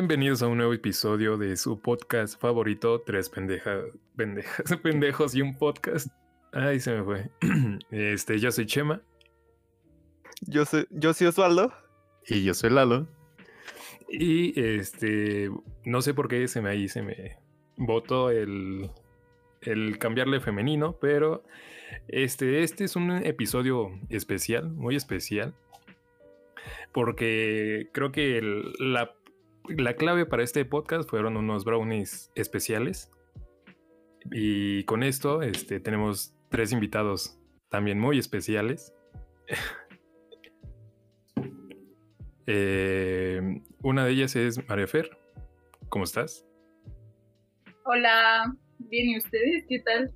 Bienvenidos a un nuevo episodio de su podcast favorito, Tres pendejas, pendejas, pendejos y un podcast. Ay, se me fue. Este, yo soy Chema. Yo soy, yo soy Osvaldo. Y yo soy Lalo. Y este, no sé por qué se me ahí se me votó el, el cambiarle femenino, pero este, este es un episodio especial, muy especial, porque creo que el- la, la clave para este podcast fueron unos brownies especiales. Y con esto este, tenemos tres invitados también muy especiales. Eh, una de ellas es María Fer. ¿Cómo estás? Hola, bien, ¿y ustedes? ¿Qué tal?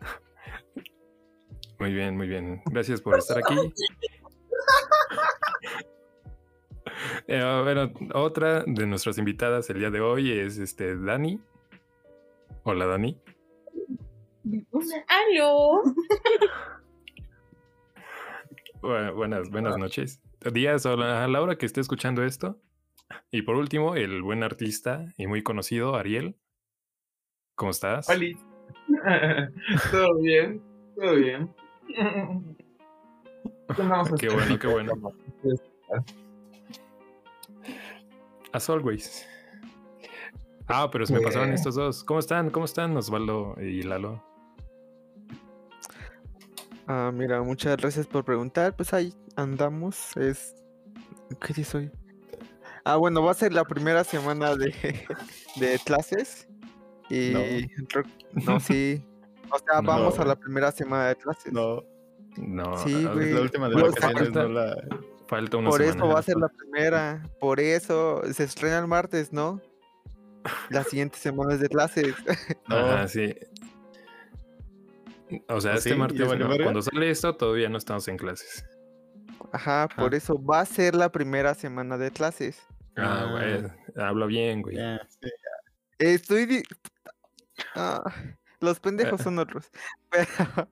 Muy bien, muy bien. Gracias por estar aquí. Eh, bueno, otra de nuestras invitadas el día de hoy es este Dani. Hola Dani. ¡Aló! Bu- buenas, buenas noches. Días o a la hora que esté escuchando esto. Y por último, el buen artista y muy conocido, Ariel. ¿Cómo estás? Oli. todo bien, todo bien. ¿Qué bueno, qué bueno. As always. Ah, pero se me pasaron estos dos. ¿Cómo están? ¿Cómo están, Osvaldo y Lalo? Ah, mira, muchas gracias por preguntar. Pues ahí andamos. Es. ¿Qué día soy? Ah, bueno, va a ser la primera semana de, de clases. Y. No. No, sí. O sea, No. vamos a la primera semana de clases. No, No, Sí, güey. la última de vacaciones no la. Falta una Por eso va a ser la primera. Por eso se estrena el martes, ¿no? La siguiente semana es de clases. No, Ajá, sí. O sea, ¿Ah, este martes, valió no, verga? cuando sale esto, todavía no estamos en clases. Ajá, por Ah. eso va a ser la primera semana de clases. Ah, Ah. güey. Hablo bien, güey. Estoy. di- Ah, los pendejos son otros. Pero,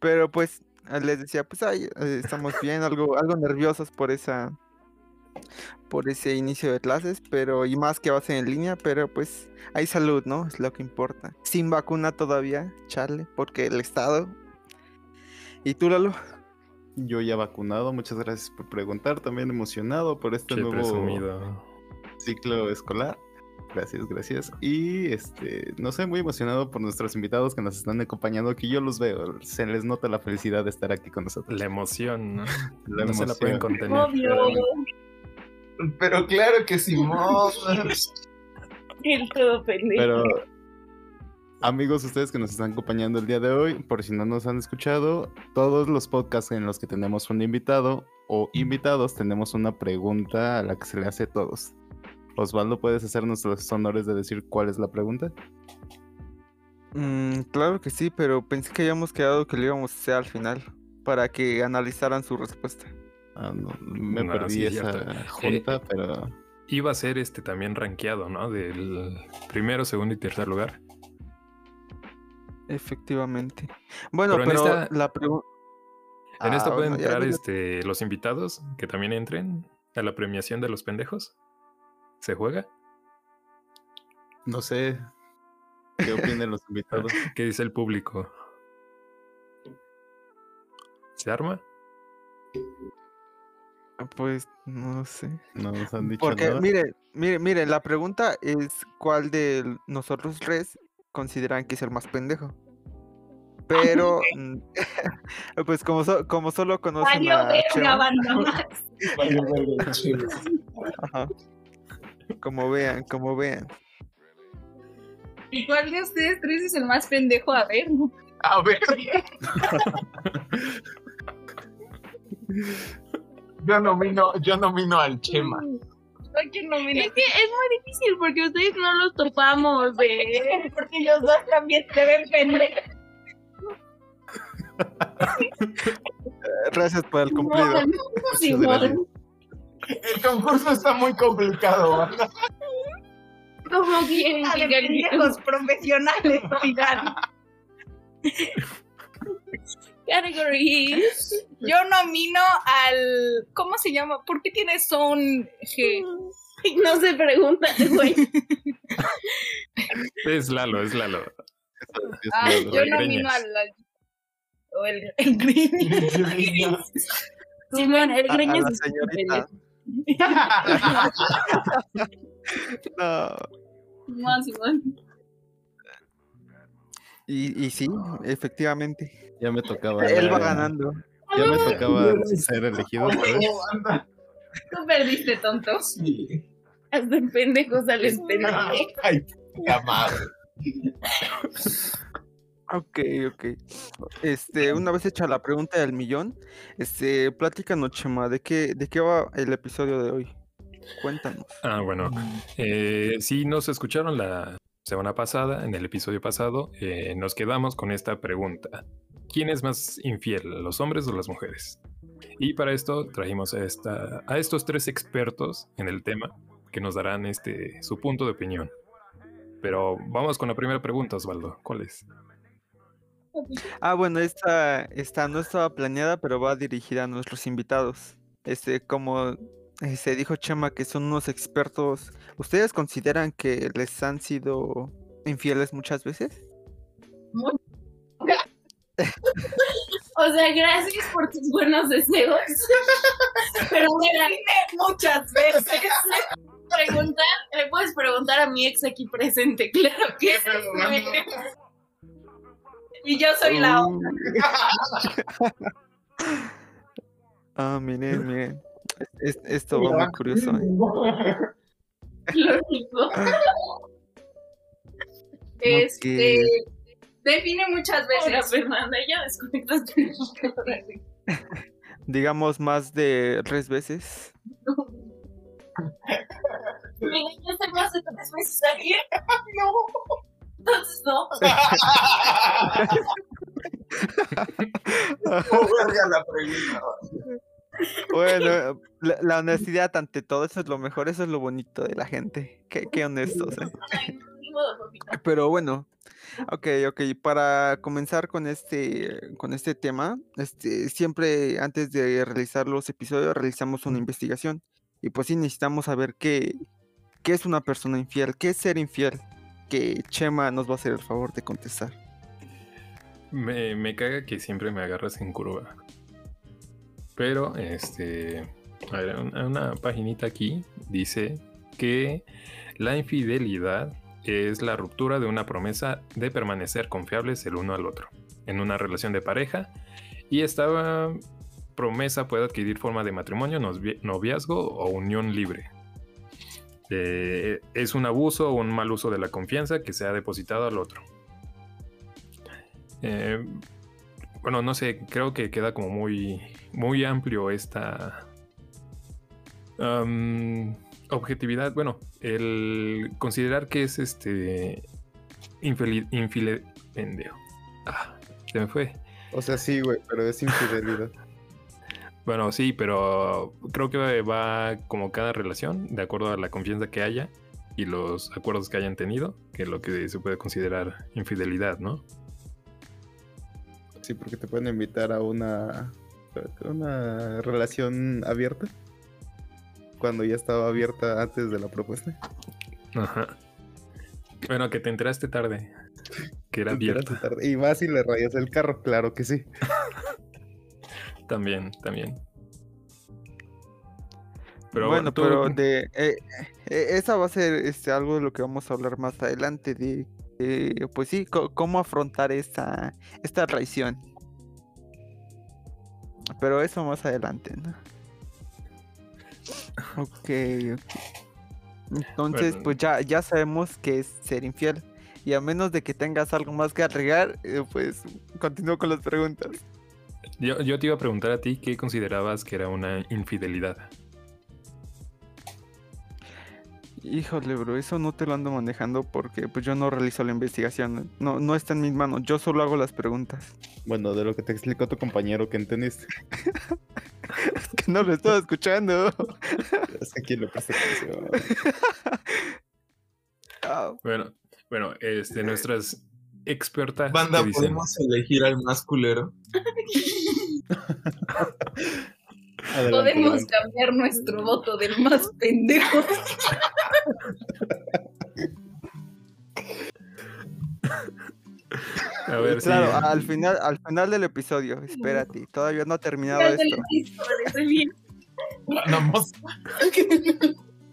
pero pues ah, les decía, pues ay, eh, estamos bien, algo, algo nerviosos por esa. Por ese inicio de clases, pero y más que va a ser en línea, pero pues hay salud, ¿no? Es lo que importa. Sin vacuna todavía, Charlie, porque el Estado. ¿Y tú, Lalo? Yo ya vacunado, muchas gracias por preguntar. También emocionado por este Qué nuevo presumido. ciclo escolar. Gracias, gracias. Y este, no sé, muy emocionado por nuestros invitados que nos están acompañando, que yo los veo. Se les nota la felicidad de estar aquí con nosotros. La emoción, ¿no? La no se la pueden emoción. contener. Obvio. Pero claro que Simón. El todo pendejo. Pero, amigos, ustedes que nos están acompañando el día de hoy, por si no nos han escuchado, todos los podcasts en los que tenemos un invitado o invitados, tenemos una pregunta a la que se le hace a todos. Osvaldo, ¿puedes hacernos los honores de decir cuál es la pregunta? Mm, claro que sí, pero pensé que habíamos quedado que lo íbamos a hacer al final, para que analizaran su respuesta. Ah, no, me No, perdí sí, esa cierto. junta, pero Iba a ser este también rankeado, ¿no? Del primero, segundo y tercer lugar. Efectivamente. Bueno, Pero en pero, esta- la pregunta... En esto Ah, pueden bueno, entrar este, los invitados que también entren a la premiación de los pendejos. ¿Se juega? no sé qué opinan los invitados. ¿Qué dice el público? ¿Se arma? Pues no sé. No nos han dicho Porque, nada. mire, mire, mire, la pregunta es cuál de nosotros tres consideran que es el más pendejo. Pero, mm, pues como, so- como solo conocen Valió a Chema, banda más. ajá, como vean, como vean. ¿Y cuál de ustedes tres es el más pendejo? A ver, ¿no? A ver. Yo nomino, yo nomino al Chema. Que no. Es que es muy difícil porque ustedes no los topamos, ¿eh? Porque ellos dos también se ven pendejos. Gracias por el cumplido. Simón, El concurso está muy complicado, ¿verdad? ¿cómo quieren que pendejos profesionales, oigan? Categories. Yo nomino al. ¿Cómo se llama? ¿Por qué tiene son G? No se pregunta, güey. Es Lalo, es Lalo. Es malo. yo el nomino Greñas. al. al- O el, el Greñas. Simón, el A- a Greñas la es No. Simón. Y, y sí, efectivamente. Ya me tocaba. Él va ganando. Ya me tocaba ser elegido. Tú perdiste, tonto. Sí. Hasta en pendejo sales pendejo. Ay, puta madre. Ok, ok. Este, una vez hecha la pregunta del millón, este, platícanos, Chema, ¿de qué, de qué va el episodio de hoy? Cuéntanos. Ah, bueno. Eh, si nos escucharon la semana pasada, en el episodio pasado, eh, nos quedamos con esta pregunta. ¿Quién es más infiel, los hombres o las mujeres? Y para esto trajimos a, esta, a estos tres expertos en el tema que nos darán este, su punto de opinión. Pero vamos con la primera pregunta, Osvaldo. ¿Cuál es? Ah, bueno, esta, esta no estaba planeada, pero va dirigida a nuestros invitados. Este, como se dijo Chema, que son unos expertos, ¿ustedes consideran que les han sido infieles muchas veces? O sea, gracias por tus buenos deseos. Pero mira, muchas veces. Preguntar, le puedes preguntar a mi ex aquí presente, claro que sí. Y yo soy la Uh. Ah, miren, miren. Es- esto va muy curioso. ¿eh? lógico. Este. Define muchas veces. Hola, Fernanda, ya desconectaste. Digamos más de tres veces. Mira, ya estoy más de tres veces aquí. No. Entonces no. ¿Cómo verga la pregunta? Bueno, la, la honestidad ante todo, eso es lo mejor, eso es lo bonito de la gente. Qué, qué honestos, ¿eh? Pero bueno, ok, ok, para comenzar con este, con este tema, este, siempre antes de realizar los episodios realizamos una investigación. Y pues sí necesitamos saber qué, qué es una persona infiel, qué es ser infiel, que Chema nos va a hacer el favor de contestar. Me, me caga que siempre me agarras en curva. Pero, este. A ver, una, una paginita aquí dice que la infidelidad es la ruptura de una promesa de permanecer confiables el uno al otro en una relación de pareja. Y esta promesa puede adquirir forma de matrimonio, novia- noviazgo o unión libre. Eh, es un abuso o un mal uso de la confianza que se ha depositado al otro. Eh, bueno, no sé, creo que queda como muy, muy amplio esta objetividad. Bueno, el considerar que es este infile- pendejo. Ah, se me fue. O sea, sí, güey, pero es infidelidad. Bueno, sí, pero creo que va como cada relación, de acuerdo a la confianza que haya y los acuerdos que hayan tenido, que es lo que se puede considerar infidelidad, ¿no? Sí, porque te pueden invitar a una, una relación abierta. Cuando ya estaba abierta antes de la propuesta. Ajá. Bueno, que te enteraste tarde, que era abierta. tarde. Y más si le rayas el carro, claro que sí. También, también. Pero bueno, tú- pero de eh, eh, esa va a ser este, algo de lo que vamos a hablar más adelante, de eh, pues sí, cómo afrontar esta, esta traición. Pero eso más adelante, ¿no? Ok, ok. Entonces, Bueno. pues ya, ya sabemos que es ser infiel. Y a menos de que tengas algo más que agregar, eh, pues continúo con las preguntas. Yo, yo te iba a preguntar a ti qué considerabas que era una infidelidad. Híjole, bro, eso no te lo ando manejando porque pues yo no realizo la investigación. No, no está en mis manos, yo solo hago las preguntas. Bueno, de lo que te explicó tu compañero que entendiste. Es que no lo estaba escuchando. Es que aquí le presta atención. Ah, Bueno, bueno, este, nuestras expertas Banda. ¿podemos elegir al más culero? Adelante, Podemos adelante. cambiar nuestro voto del más pendejo. A ver. Claro, al final, al final del episodio, espérate, todavía no ha terminado te esto. bien. Ganamos.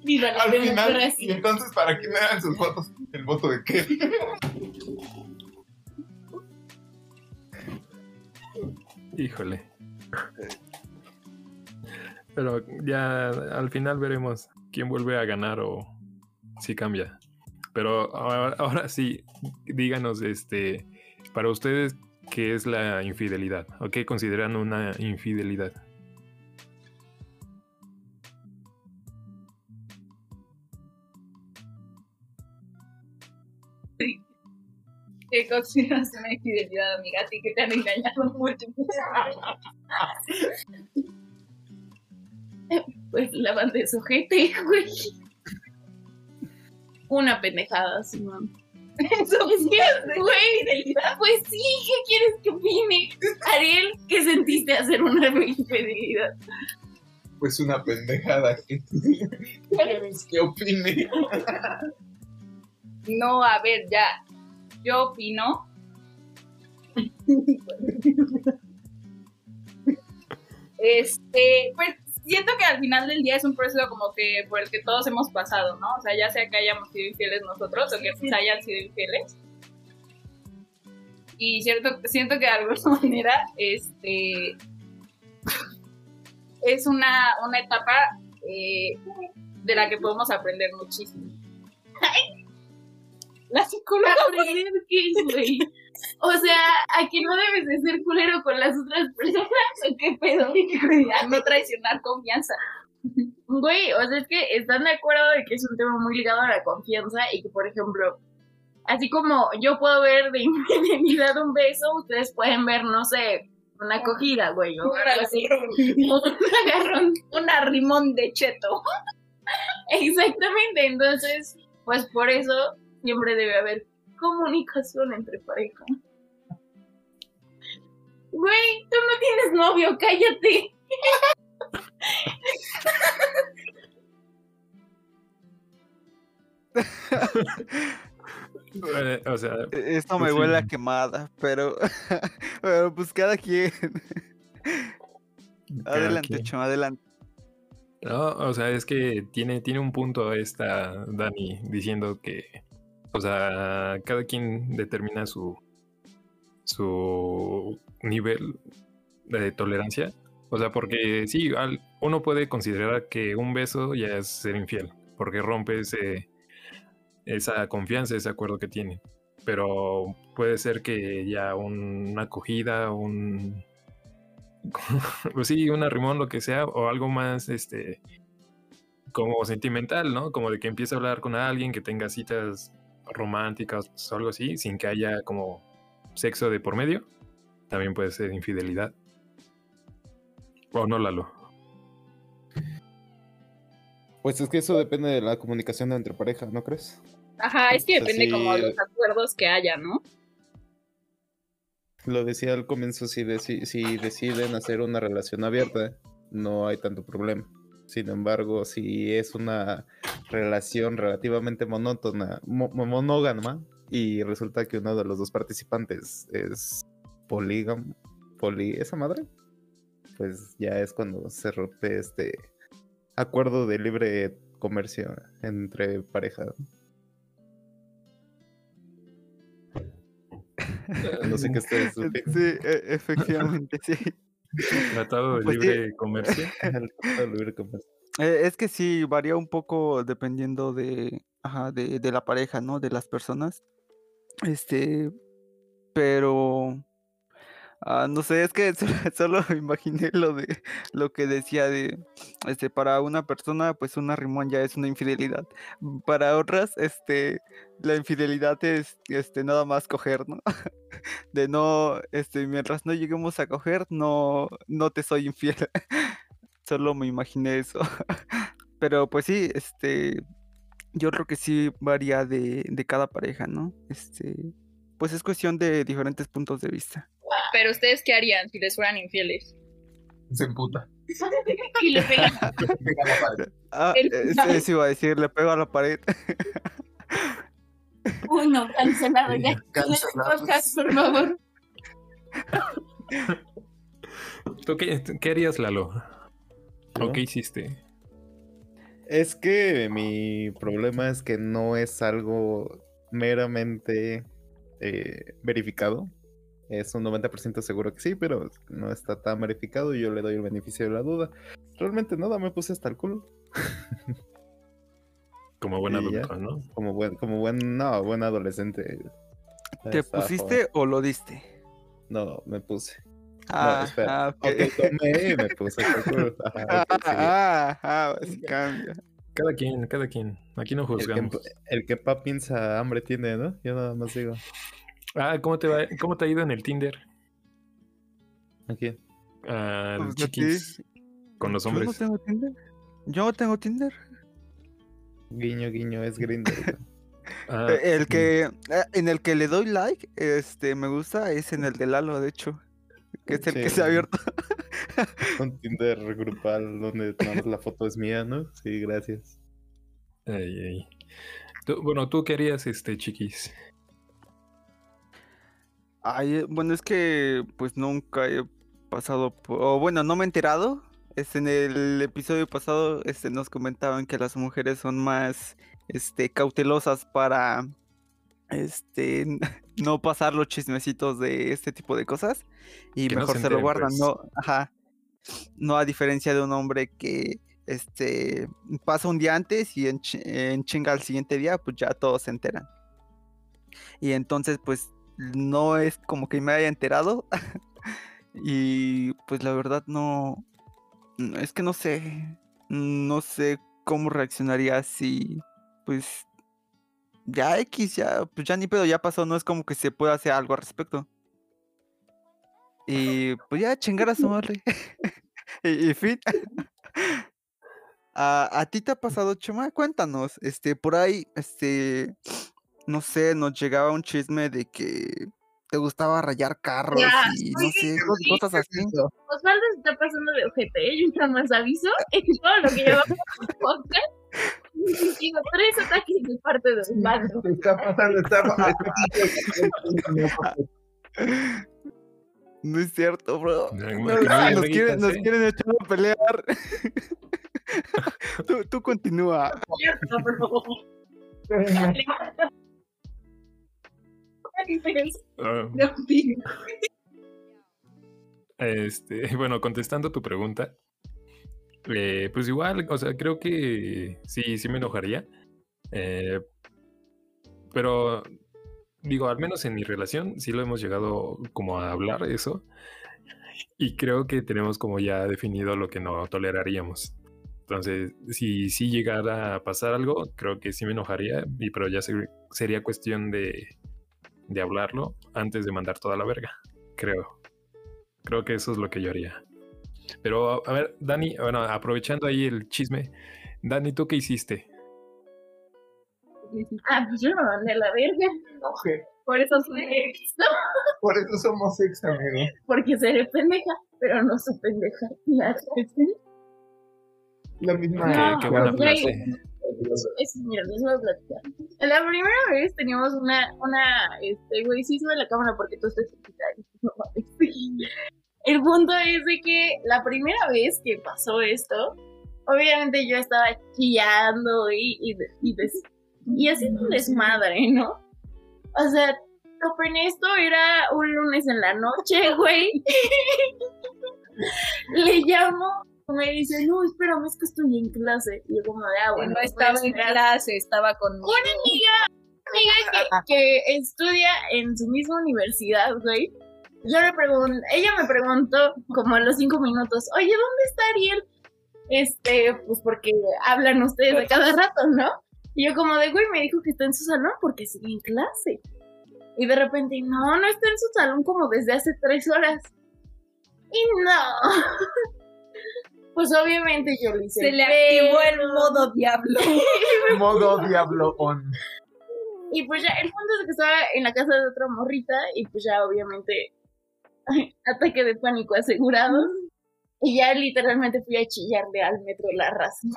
Viva la Al final, y entonces, ¿para quién eran sus votos? ¿El voto de qué? Híjole. Pero ya al final veremos quién vuelve a ganar o si cambia. Pero ahora, ahora sí, díganos, este, para ustedes, ¿qué es la infidelidad? ¿O qué consideran una infidelidad? ¿Qué consideras una infidelidad, amiga? A ti que te han engañado mucho. Pues la banda de sujete, güey. Una pendejada, Simón. Eso es que, güey. Pues sí, ¿qué quieres que opine? Ariel, ¿qué sentiste hacer una infidelidad? Pues una pendejada. ¿Qué quieres que opine? No, a ver, ya. Yo opino. Este, pues siento que al final del día es un proceso como que por el que todos hemos pasado, ¿no? O sea, ya sea que hayamos sido infieles nosotros o que pues, hayan sido infieles. Y cierto, siento que de alguna manera, este, es una, una etapa eh, de la que podemos aprender muchísimo. La psicóloga qué, güey. O sea, ¿a que no debes de ser culero con las otras personas o qué pedo? A no traicionar confianza. Güey, o sea, es que están de acuerdo de que es un tema muy ligado a la confianza y que, por ejemplo, así como yo puedo ver de infidelidad un beso, ustedes pueden ver, no sé, una acogida, güey, o algo así. Un agarrón, un arrimón de cheto. Exactamente, entonces, pues por eso siempre debe haber comunicación entre pareja. Güey, tú no tienes novio, cállate. O sea, Esto me Pues sí. huele a quemada, pero, pero pues cada quien. cada Adelante, quien. Chon, adelante. No, o sea, es que tiene, tiene un punto esta Dani diciendo que, o sea, cada quien determina su, su nivel de tolerancia. O sea, porque sí, al- uno puede considerar que un beso ya es ser infiel, porque rompe ese, esa confianza, ese acuerdo que tiene. Pero puede ser que ya un- una acogida, un, pues sí, un arrimón, lo que sea, o algo más, este, como sentimental, ¿no? Como de que empiece a hablar con alguien, que tenga citas románticas o algo así, sin que haya como sexo de por medio, también puede ser infidelidad. O no, Lalo. Pues es que eso depende de la comunicación entre pareja, ¿no crees? Ajá, es que O sea, depende como de los acuerdos que haya, ¿no? Lo decía al comienzo, si, deci- si deciden hacer una relación abierta, no hay tanto problema. Sin embargo, si es una relación relativamente monótona, mo- mo- monógama, y resulta que uno de los dos participantes es polígamo, poli, esa madre, pues ya es cuando se rompe este acuerdo de libre comercio entre pareja. No sé qué ustedes Sí, e- efectivamente, sí. Tratado de Pues sí. libre comercio. El tratado de libre comercio. Eh, es que sí, varía un poco dependiendo de, de, la pareja, ¿no? De las personas. Este, pero, ah, no sé, es que solo, imaginé lo de lo que decía de, este, para una persona, pues una rimón ya es una infidelidad. Para otras, este, la infidelidad es, este, nada más coger, ¿no? De no, este, mientras no lleguemos a coger, no, no te soy infiel. Solo me imaginé eso. Pero pues sí, este, yo creo que sí varía de, de cada pareja, ¿no? Este, pues es cuestión de diferentes puntos de vista. Pero ustedes qué harían si les fueran infieles? Se emputa. y le pega. Pega la pared. Ah, El- eso, iba a decir, le pego a la pared. Uy, no, cancelado ya. Cancelado. Por favor. ¿Tú qué, qué harías, Lalo? ¿O qué hiciste? Es que mi problema es que no es algo meramente eh, verificado. Es un 90% seguro que sí, pero no está tan verificado y yo le doy el beneficio de la duda. Realmente nada, me puse hasta el culo. Como buen adulto, ¿no? Como buen, como buen, no, buen adolescente. ¿Te Estaba pusiste o lo diste? No, me puse. Ah, no, espera. ah, ok. Ok, tomé y me puse Ah, ah, ah, pues cambia. Cada quien, cada quien. Aquí no El que, juzgamos. el que pa piensa hambre tiene, ¿no? Yo nada más digo. Ah, ¿cómo te va? ¿Cómo te ha ido en el Tinder? Aquí. Al Pues, a chiquis con los Yo no hombres. tengo Tinder. Yo no tengo Tinder. Guiño, guiño, es Grindr. Ah, Eh, El que eh, en el que le doy like, este, me gusta es en el de Lalo, de hecho, que es el que se ha abierto. Un Tinder grupal donde la foto es mía, ¿no? Sí, gracias. ay, ay. Tú- bueno, ¿tú qué harías, este, chiquis? Ay, eh, bueno, es que pues nunca he pasado por, o bueno, no me he enterado. Este, en el episodio pasado, este, nos comentaban que las mujeres son más, este, cautelosas para, este, no pasar los chismecitos de este tipo de cosas y Que no mejor se se, lo guardan, pues. no, ajá, no a diferencia de un hombre que, este, pasa un día antes y en, en chinga al siguiente día, pues ya todos se enteran. Y entonces, pues, no es como que me haya enterado. y pues la verdad no, Es que no sé. No sé cómo reaccionaría si. Pues. Ya X, ya. Pues ya ni pedo, ya pasó. No es como que se pueda hacer algo al respecto. Y pues ya chingar a su madre. y, y fin. ¿A, a ti te ha pasado, Chema? Cuéntanos. Este, por ahí, este no sé, nos llegaba un chisme de que te gustaba rayar carros Ya, y no sé, cosas así. Osvaldo se está pasando de ojete, ¿eh? Yo nada más aviso en todo lo que llevamos podcast. Tres ataques de parte de Osvaldo. Está pasando, está pasando. No es cierto, bro. No, No, no, nos, no, quieren, nos quieren echar a pelear. tú, tú continúa. Ah, No, digo. Este, bueno, contestando tu pregunta, eh, pues igual, o sea, creo que sí, sí me enojaría. eh, pero digo, al menos en mi relación, sí lo hemos llegado como a hablar eso. Y creo que tenemos como ya definido lo que no toleraríamos. Entonces, si sí llegara a pasar algo, creo que sí me enojaría, y, pero ya se- sería cuestión de, de hablarlo antes de mandar toda la verga, creo. Creo que eso es lo que yo haría. Pero, a ver, Dani, bueno, aprovechando ahí el chisme, Dani, ¿tú qué hiciste? Ah, pues yo me mandé a la verga. Por eso soy ex. Por eso somos ex, amigo. porque seré pendeja, pero no soy pendeja. La misma. No, qué buena frase. Es, mira, les voy a platicar. La primera vez teníamos una, una, este, güey, sí sube la cámara porque tú estás chiquita. El punto es de que la primera vez que pasó esto, obviamente yo estaba chillando y, y, y, des- y haciendo un desmadre, ¿no? O sea, topen esto, era un lunes en la noche, güey. Le llamo, me dice, no, espérame, es que estoy en clase. Y yo como de, ah, bueno, no pues, estaba en clase, estaba con Una amiga, amiga que, que estudia en su misma universidad, güey. Yo le pregunto, ella me preguntó como a los cinco minutos, oye, ¿dónde está Ariel? Este, pues porque hablan ustedes de cada rato, ¿no? Y yo como de, güey, me dijo que está en su salón porque sigue en clase. Y de repente, no, no está en su salón como desde hace tres horas. Y no. Pues obviamente yo le hice Se le activó el modo diablo. Modo Diablo on. Y pues ya, el punto es que estaba en la casa de otra morrita y pues ya obviamente ataque de pánico asegurado. Y ya literalmente fui a chillarle al metro La Raza.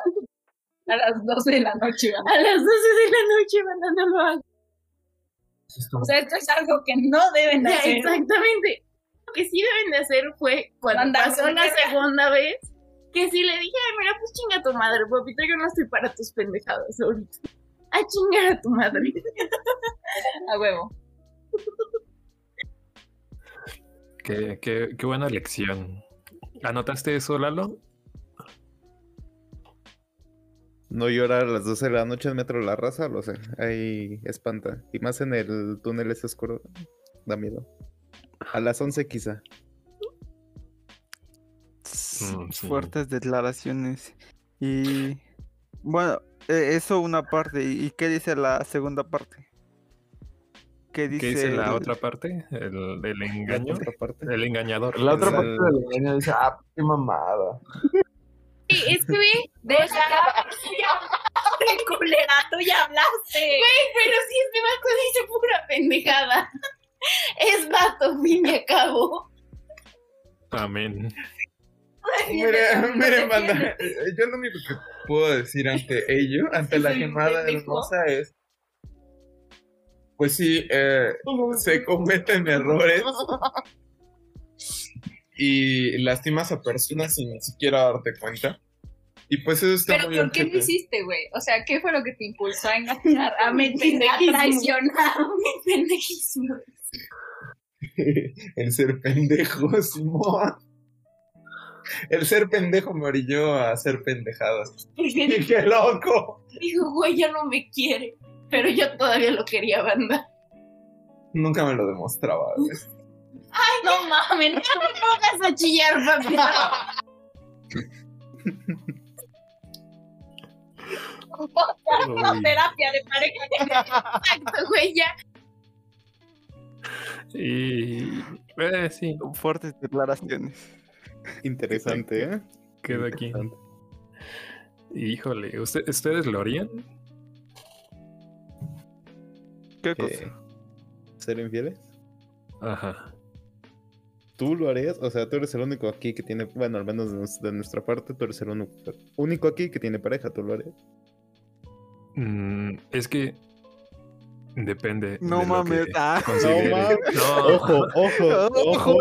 A las 12 de la noche. ¿verdad? A las 12 de la noche, banda, no lo hagan. O sea, esto es algo que no deben hacer. Exactamente. Lo que sí deben de hacer fue cuando Mandar pasó la segunda vez, que sí le dije, "Ay, mira, pues chinga tu madre, papito, yo no estoy para tus pendejadas ahorita. A chingar a tu madre. A huevo. Qué, qué, qué buena lección. ¿Anotaste eso, Lalo? No llorar a las 12 de la noche en Metro La Raza, lo sé. Ahí espanta. Y más en el túnel ese oscuro. Da miedo. A las 11 quizá. Mm, sí. Fuertes declaraciones. Y bueno, eh, eso una parte. ¿Y qué dice la segunda parte? ¿Qué dice, ¿Qué dice la el- otra parte? El, el La engaño. otra parte. El engañador. La otra parte el- del engaño dice, ah, qué mamada. Sí, es que, güey, Deja. ¡Qué culera! ¡Tú ya hablaste! pero si este vato dice pura pendejada. Es vato, fin y a cabo. Amén. Miren, miren, banda, eh, yo lo único que puedo decir ante ello, ante la pendejo. hermosa es, pues sí, eh, se cometen errores y lastimas a personas sin ni siquiera darte cuenta. Y pues eso está ¿Pero muy por qué lo hiciste, güey? O sea, ¿qué fue lo que te impulsó a engañar, a mentir, a traicionar? Mi pendejismo. El ser pendejo, Simón. El ser pendejo me orilló a hacer pendejadas. ¡Y qué loco! Dijo, güey, ya no me quiere. Pero yo todavía lo quería, banda. Nunca me lo demostraba. güey. No mames, no me pongas a chillar, papi. Uy, terapia de pareja. Exacto, güey, ya. Y eh, sí, Fuertes declaraciones. interesante, ¿eh? queda aquí. Híjole, ¿usted- ¿ustedes lo harían? ¿Qué cosa? ¿Ser infieles? Ajá. ¿Tú lo harías? O sea, tú eres el único aquí que tiene, bueno, al menos de, nos- de nuestra parte, tú eres el único, único aquí que tiene pareja, ¿tú lo harías? Mm, es que depende. No de lo mames. que Ah. No mames. No, Ojo, ojo, ojo, Ojo,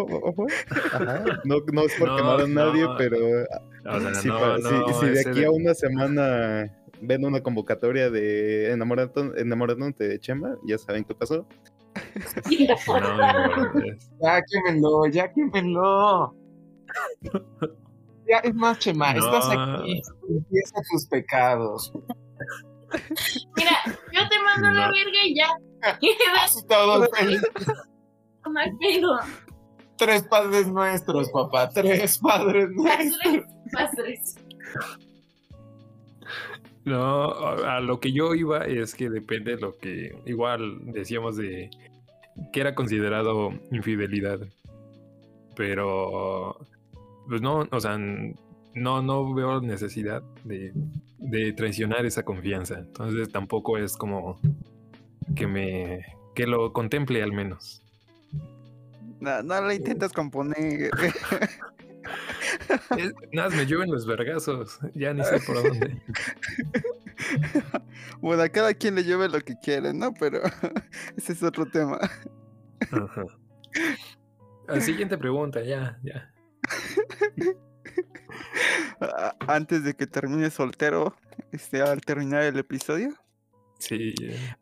ojo, ojo. Ajá. No, no es por No, quemar a nadie, no. pero o sea, si, no, pa- no, si- si de aquí a una semana ven una convocatoria de enamorándote de Chema, ya saben qué pasó. No, no, Ya quémenlo, ya quémenlo. Ya, es más, Chema, No. estás aquí. Empieza tus pecados. Mira, yo te mando a la No. verga y ya. Vas Todos pedo. Tres padres nuestros, papá. Tres padres Más nuestros. tres, más tres. No, a lo que yo iba es que depende de lo que igual decíamos de que era considerado infidelidad. Pero pues no, o sea, no, no veo necesidad de, de traicionar esa confianza. Entonces tampoco es como que me que lo contemple al menos. no, no la intentas componer. Es- nada, me llueven los vergazos. Ya ni sé por dónde. bueno, a cada quien le lleve lo que quiere, ¿no? Pero ese es otro tema. Ajá. La siguiente pregunta, ya, ya. Antes de que termine soltero, este, al terminar el episodio. Sí.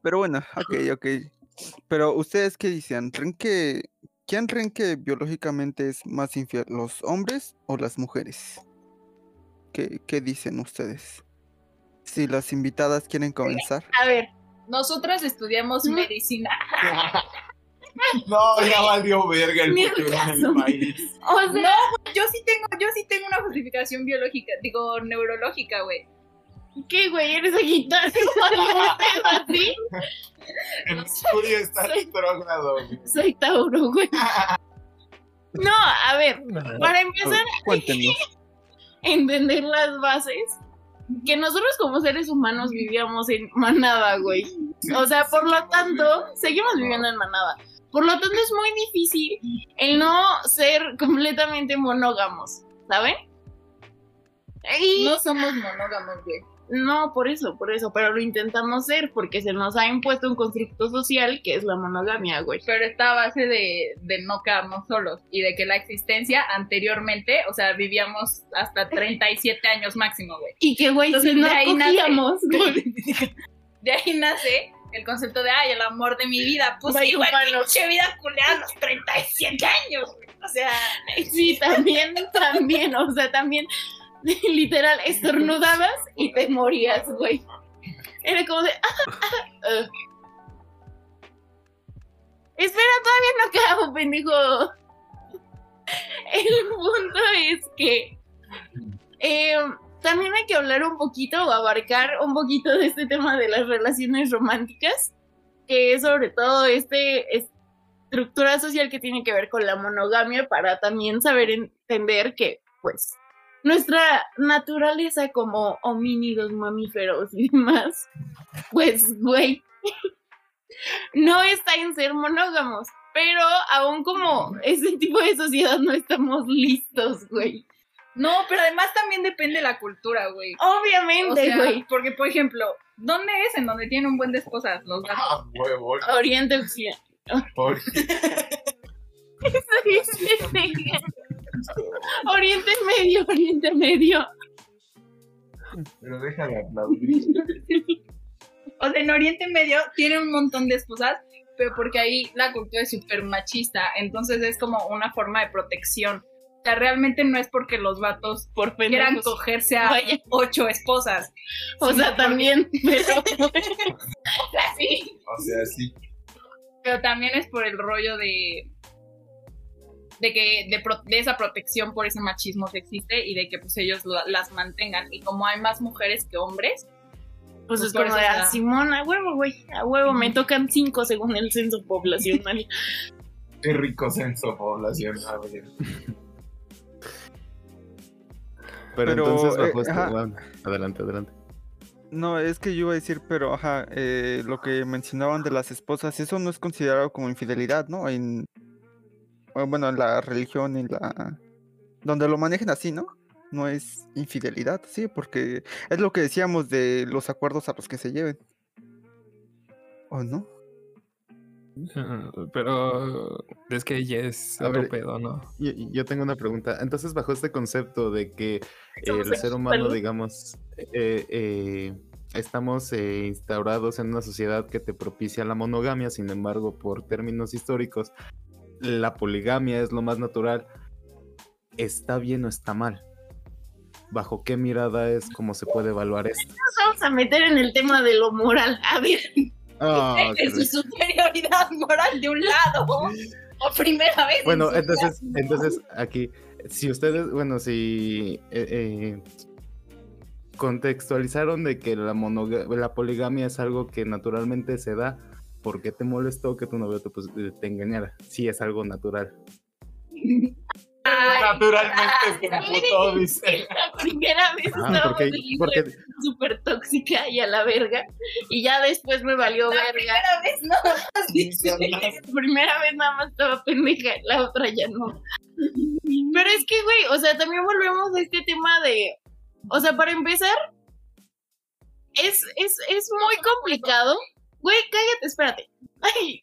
Pero bueno, ok, ok. Pero ustedes qué dicen? ¿Creen que quién creen que biológicamente es más infiel, los hombres o las mujeres? ¿Qué, qué dicen ustedes? Si las invitadas quieren comenzar. A ver, nosotras estudiamos Mm. medicina. No, ya valió verga el futuro caso. del país. O sea, No, yo sí tengo, yo sí tengo una justificación biológica, digo neurológica, güey. ¿Qué, güey? ¿Eres sagitario? así? El estudio está Soy- retrógrado. güey. Soy Tauro, güey. No, a ver, para empezar a entender las bases, que nosotros como seres humanos vivíamos en manada, güey. O sea, por lo tanto, seguimos viviendo en manada. Por lo tanto, es muy difícil el no ser completamente monógamos. ¿saben? No somos monógamos, güey. no, por eso, por eso, pero lo intentamos ser porque se nos ha impuesto un constructo social que es la monogamia, güey. Pero está a base de, de no quedarnos solos y de que la existencia anteriormente, o sea, vivíamos hasta 37 años máximo, güey. Y que, güey, Entonces, si no de ahí nace- cogíamos, güey. De ahí nace el concepto de, ay, el amor de mi vida. Pues Vaya, igual pinche vida culera a los 37 años, güey. O sea, Sí, también, también, o sea, también, literal, estornudabas y te morías, güey. Era como de... ah, ah, ah. Espera, todavía no acabo, pendejo. El punto es que eh, también hay que hablar un poquito o abarcar un poquito de este tema de las relaciones románticas, que es sobre todo este, estructura social que tiene que ver con la monogamia para también saber entender que, pues, nuestra naturaleza como homínidos, mamíferos y demás, pues, güey, no está en ser monógamos. Pero aún como ese tipo de sociedad no estamos listos, güey. no, pero además también depende de la cultura, güey. O Obviamente, sea, güey. porque, por ejemplo, ¿dónde es en donde tienen un buen de esposas? Los gatos. Ah, huevo. Oriente Occidente. Por- Oriente Medio, Oriente Medio. Pero deja de aplaudir. O sea, en Oriente Medio tienen un montón de esposas, pero porque ahí la cultura es súper machista, entonces es como una forma de protección. O sea, realmente no es porque los vatos Por quieran cogerse a Vaya. ocho esposas. O sea, también, pero Sí. O sea, sí. Pero también es por el rollo de de que de, pro- de esa protección por ese machismo que existe y de que pues ellos lo- las mantengan y como hay más mujeres que hombres pues es por como eso de a da. Simón, a huevo, güey, a huevo, me tocan cinco según el censo poblacional. Qué rico censo poblacional. güey. Pero, Pero, entonces bajo eh, este... adelante, adelante. No, es que yo iba a decir, pero ajá, eh, lo que mencionaban de las esposas, eso no es considerado como infidelidad, ¿no? En, bueno, en la religión, en la... Donde lo manejen así, ¿no? No es infidelidad, sí, porque es lo que decíamos de los acuerdos a los que se lleven. ¿O no? Pero es que ya es A otro ver, pedo, ¿no? Yo, yo tengo una pregunta. Entonces, bajo este concepto de que el ser humano, digamos, eh, eh, estamos eh, instaurados en una sociedad que te propicia la monogamia, sin embargo, por términos históricos, la poligamia es lo más natural. ¿Está bien o está mal? ¿Bajo qué mirada es cómo se puede evaluar esto? Nos vamos a meter en el tema de lo moral. A ver, Ah, de su superioridad moral de un lado o primera vez en Bueno, entonces, vida. entonces aquí, si ustedes, bueno, si eh, eh, contextualizaron de que la la poligamia es algo que naturalmente se da, ¿por qué te molestó que tu novio te, eh, te engañara? Si es algo natural. Ay, Naturalmente se emputó, dice. la primera vez Ah, estábamos porque, porque súper tóxica y a la verga. Y ya después me valió La verga. primera vez no. La primera vez nada más estaba pendeja, la otra ya no. Pero es que, güey, o sea, también volvemos a este tema de. O sea, para empezar, es, es, es muy complicado. Güey, cállate, espérate. Ay.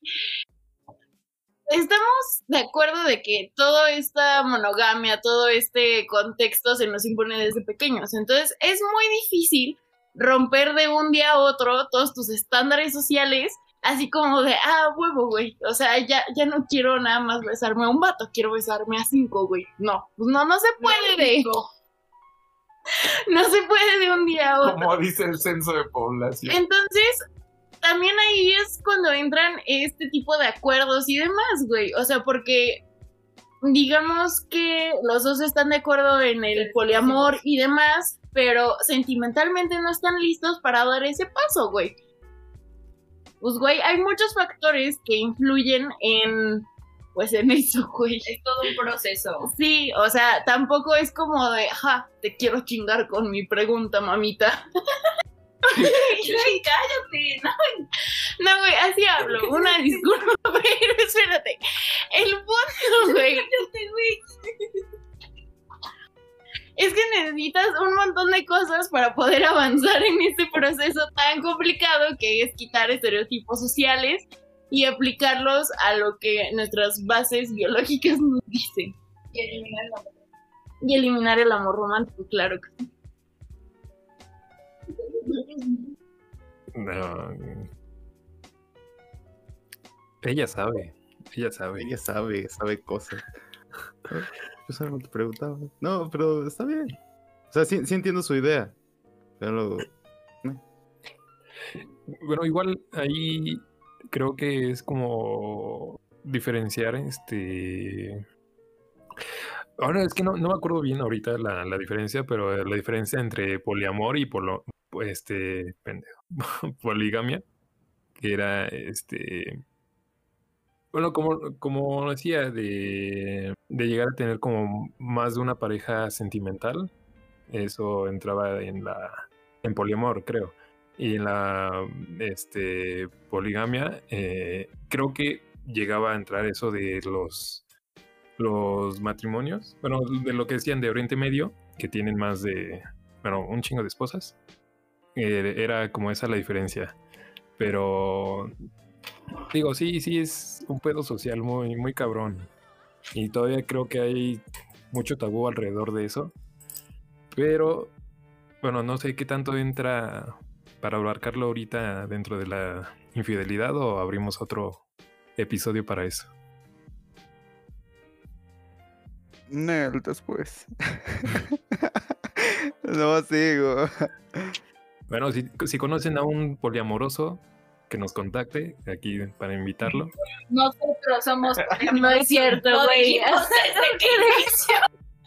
Estamos de acuerdo de que toda esta monogamia, todo este contexto se nos impone desde pequeños. Entonces, es muy difícil romper de un día a otro todos tus estándares sociales así como de, ah, huevo, güey. O sea, ya, ya no quiero nada más besarme a un vato, quiero besarme a cinco, güey. No, pues no, no se puede de. No se puede de un día a otro. Como dice el censo de población. Entonces, también ahí es cuando entran este tipo de acuerdos y demás, güey. O sea, porque digamos que los dos están de acuerdo en el poliamor y demás, pero sentimentalmente no están listos para dar ese paso, güey. Pues, güey, hay muchos factores que influyen en, pues, en eso, güey. Es todo un proceso. Sí, o sea, tampoco es como de, ja, te quiero chingar con mi pregunta, mamita. Cállate, ¿no? No, güey, así hablo. Una disculpa, pero espérate. El punto, güey. es que necesitas un montón de cosas para poder avanzar en este proceso tan complicado que es quitar estereotipos sociales y aplicarlos a lo que nuestras bases biológicas nos dicen. Y eliminar el amor. Y eliminar el amor romántico, claro que sí. No. Ella sabe. Ella sabe. Ella sabe, sabe cosas. Yo solamente preguntaba. No, pero está bien. O sea, sí, sí entiendo su idea. Pero Bueno, igual ahí creo que es como diferenciar este. Ahora es que no, no me acuerdo bien ahorita la, la diferencia, pero la diferencia entre poliamor y polo, este poligamia, que era este. Bueno, como, como decía, de, de llegar a tener como más de una pareja sentimental, eso entraba en la en poliamor, creo. Y en la este, poligamia, eh, creo que llegaba a entrar eso de los, los matrimonios, bueno, de lo que decían de Oriente Medio, que tienen más de, bueno, un chingo de esposas. Eh, era como esa la diferencia. Pero digo, sí, sí es un pedo social muy, muy cabrón. Y todavía creo que hay mucho tabú alrededor de eso. Pero, bueno, no sé qué tanto entra para abarcarlo ahorita dentro de la infidelidad o abrimos otro episodio para eso. Nel, después. no sigo. Bueno, si, si conocen a un poliamoroso, que nos contacte aquí para invitarlo. Nosotros somos. No es cierto, güey. desde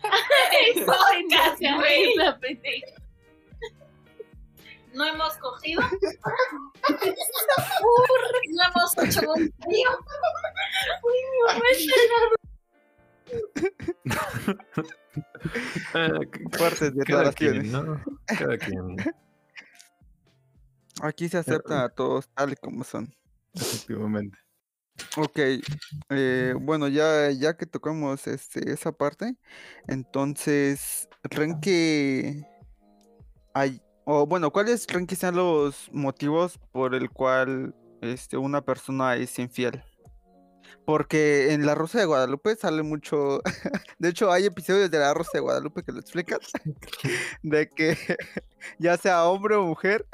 inició podcast, güey. No hemos cogido. no hemos hecho un trío. Ah, Declaraciones. quien, ¿no? Cada quien. Aquí se aceptan a todos tal y como son. efectivamente. Ok, eh, bueno, ya, ya que tocamos este, esa parte, entonces, ¿creen que hay, o bueno, cuáles creen que sean los motivos por el cual este, una persona es infiel? Porque en La Rosa de Guadalupe sale mucho, de hecho hay episodios de La Rosa de Guadalupe que lo explican, de que ya sea hombre o mujer,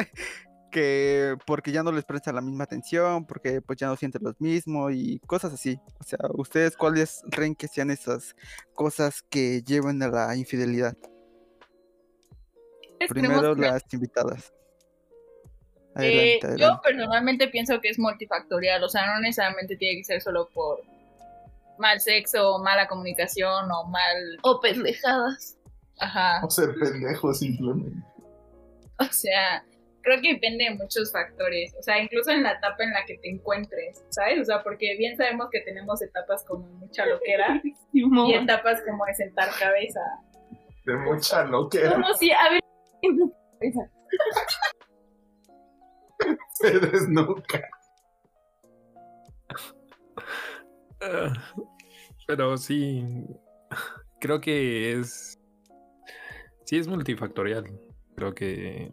que porque ya no les presta la misma atención, porque pues ya no sienten lo mismo y cosas así. O sea, ¿ustedes cuáles creen que sean esas cosas que llevan a la infidelidad? Primero las invitadas. Eh, Adelante, yo personalmente pienso que es multifactorial, o sea, no necesariamente tiene que ser solo por mal sexo, o mala comunicación o mal, O pendejadas. ajá, O ser pendejo simplemente. o sea, creo que depende de muchos factores, o sea, incluso en la etapa en la que te encuentres, ¿sabes? O sea, porque bien sabemos que tenemos etapas como mucha loquera y etapas como de sentar cabeza. De mucha loquera. Como si, a ver, Se desnuca. Ah, Pero sí, creo que es. Sí, es multifactorial. Creo que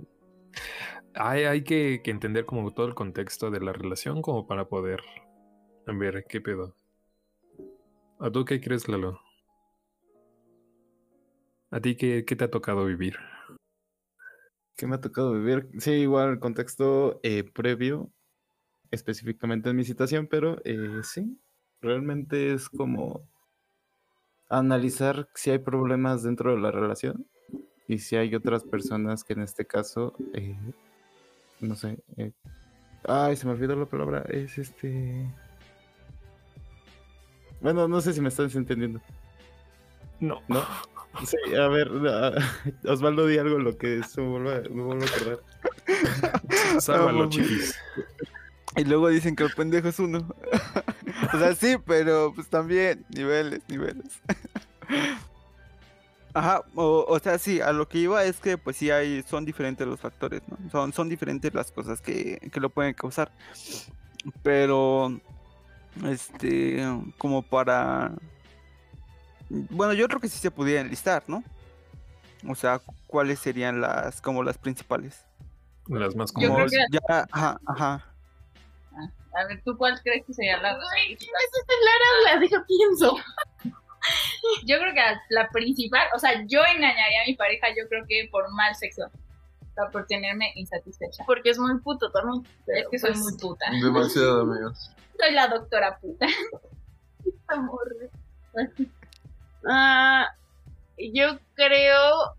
hay, hay que, que entender como todo el contexto de la relación como para poder ver qué pedo. ¿A tú qué crees, Lalo? ¿A ti qué, qué te ha tocado vivir? ¿Qué me ha tocado vivir? Sí, igual el contexto eh, previo, específicamente en mi situación, pero eh, sí, realmente es como analizar si hay problemas dentro de la relación y si hay otras personas que en este caso, eh, no sé, eh, ay, se me olvidó la palabra, es este... Bueno, no sé si me estás entendiendo. No. ¿No? Sí, a ver, a- Osvaldo di algo lo que se me vuelve, a- me vuelve a acordar. Sálvalo, mames. chiquis. Y luego dicen que el pendejo es uno. o sea, sí, pero pues también, niveles, niveles. Ajá, o, o sea, sí, a lo que iba es que pues sí hay, son diferentes los factores, ¿no? Son, son diferentes las cosas que, que lo pueden causar. Pero, este, como para... Bueno, yo creo que sí se pudiera enlistar, ¿no? O sea, ¿cuáles serían las como las principales? Las más Yo Como creo comunes. que- ya, ajá, ajá. A ver, ¿tú cuál crees que sería la Ay, no es Lara, la deja pienso. Yo creo que la, la principal, o sea, yo engañaría a mi pareja, yo creo que por mal sexo. O sea, por tenerme insatisfecha. Porque es muy puto también. es que soy pues, muy puta. Demasiado, amigos. Soy la doctora puta. amor. Ah, yo creo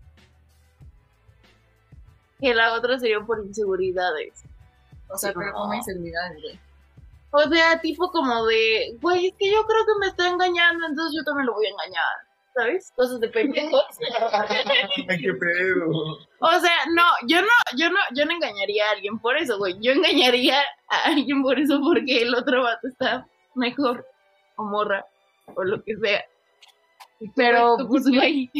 que la otra sería por inseguridades. O sea, pero como inseguridad, güey. O sea, tipo como de, güey, es que yo creo que me está engañando, entonces yo también lo voy a engañar. ¿Sabes? Cosas de pendejos. ¿Qué pedo? O sea, no, yo no, yo no, yo no engañaría a alguien por eso, güey. Yo engañaría a alguien por eso porque el otro vato está mejor, o morra, o lo que sea. Pero, ¿Tú por pues, qué? güey,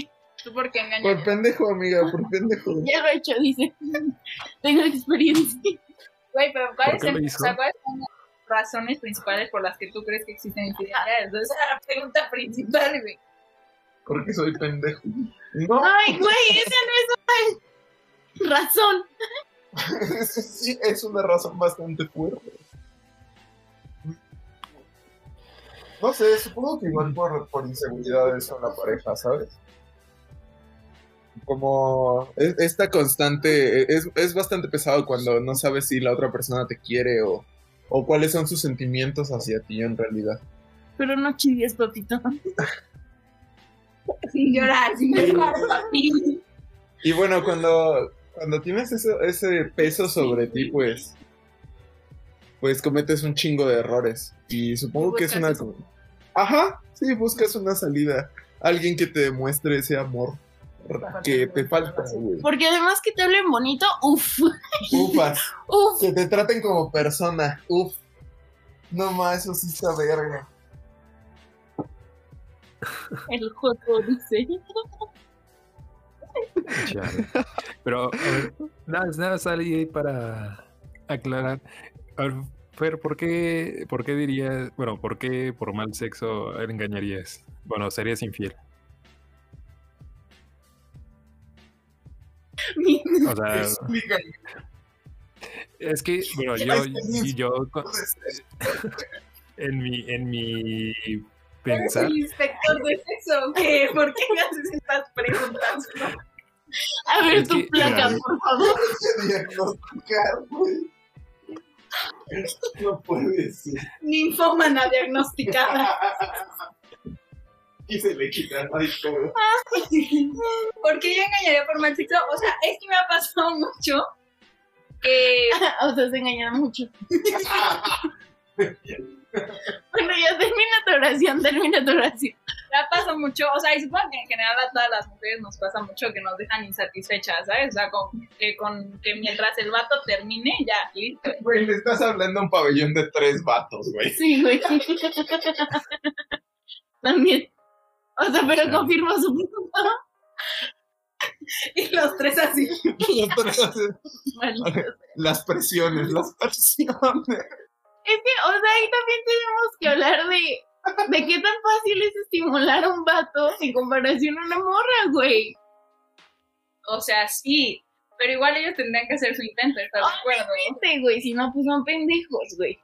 ¿Tú por qué Por engañarías? pendejo, amiga, por pendejo. ya lo he hecho, dice. Tengo experiencia. Güey, pero ¿Por ¿cuáles son, o sea, ¿cuáles son las razones principales por las que tú crees que existen infidelidades? Esa es la pregunta principal, güey. Porque soy pendejo. No, Ay, güey, esa no es una razón. sí, es una razón bastante fuerte. No sé, supongo que igual por, por inseguridades en la pareja, ¿sabes? Como es- esta constante, es, es bastante pesado cuando no sabes si la otra persona te quiere o, o cuáles son sus sentimientos hacia ti en realidad. Pero no chivies, papito. Sin llorar, sin llorar, papi. Y bueno, cuando, cuando tienes eso- ese peso sobre ti, pues, pues cometes un chingo de errores. Y supongo que es una... Ajá, sí, buscas una salida. Alguien que te demuestre ese amor que te falta, güey. Porque además que te hablen bonito, uff, Ufas, uff. que te traten como persona. Uf. No más, eso sí está verga. El joto dice. Pero, a ver, nada, nada salí ahí para aclarar. A ver, Fer, ¿por qué, ¿por qué dirías, bueno, por qué por mal sexo engañarías? Bueno, serías infiel. O sea, es que, bueno, yo, yo en mi, en mi ¿Eres pensar, el inspector de sexo qué? ¿Por qué me haces estas preguntas? A ver Es tu que, placa, mira, por favor. No puede ser. Ninfómana diagnosticada. Y se le quita el todo. Porque yo engañaría por mal sexo. O sea, es que me ha pasado mucho que O sea, se engañan mucho. Bueno, ya termina tu oración, termina tu oración. Me ha pasado mucho, o sea, y supongo que en general a todas las mujeres nos pasa mucho que nos dejan insatisfechas, ¿sabes? O sea, con que, con que mientras el vato termine, ya, listo. Güey, le estás hablando a un pabellón de tres vatos, güey. Sí, güey. También. O sea, pero Sí. confirmo su punto. Y los tres así. Los tres Maldito. las presiones, las presiones. Es que, o sea, ahí también tenemos que hablar de, de qué tan fácil es estimular a un vato en comparación a una morra, güey. O sea, sí, pero igual ellos tendrían que hacer su intento, ¿estás de acuerdo? Obviamente, güey, si no, pues son pendejos, güey.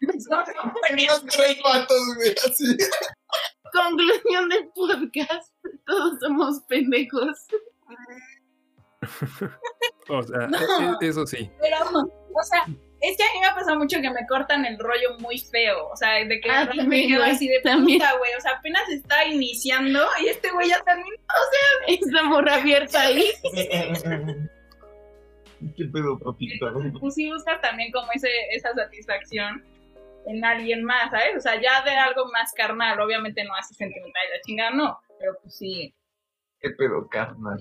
Los tres vatos, güey, así. Conclusión del podcast, todos somos pendejos. o sea, No. e- e- eso sí. Pero, o sea, es que a mí me ha pasado mucho que me cortan el rollo muy feo. O sea, de que Ah, también, me quedo así de también. puta, güey. O sea, apenas está iniciando y este güey ya terminó. Esta morra abierta ahí. ¿Qué pedo, papito? Pues sí buscas también como ese, esa satisfacción en alguien más, ¿sabes? O sea, ya de algo más carnal, obviamente no así sentimental, la chingada no. Pero pues sí. ¿Qué pedo, carnal?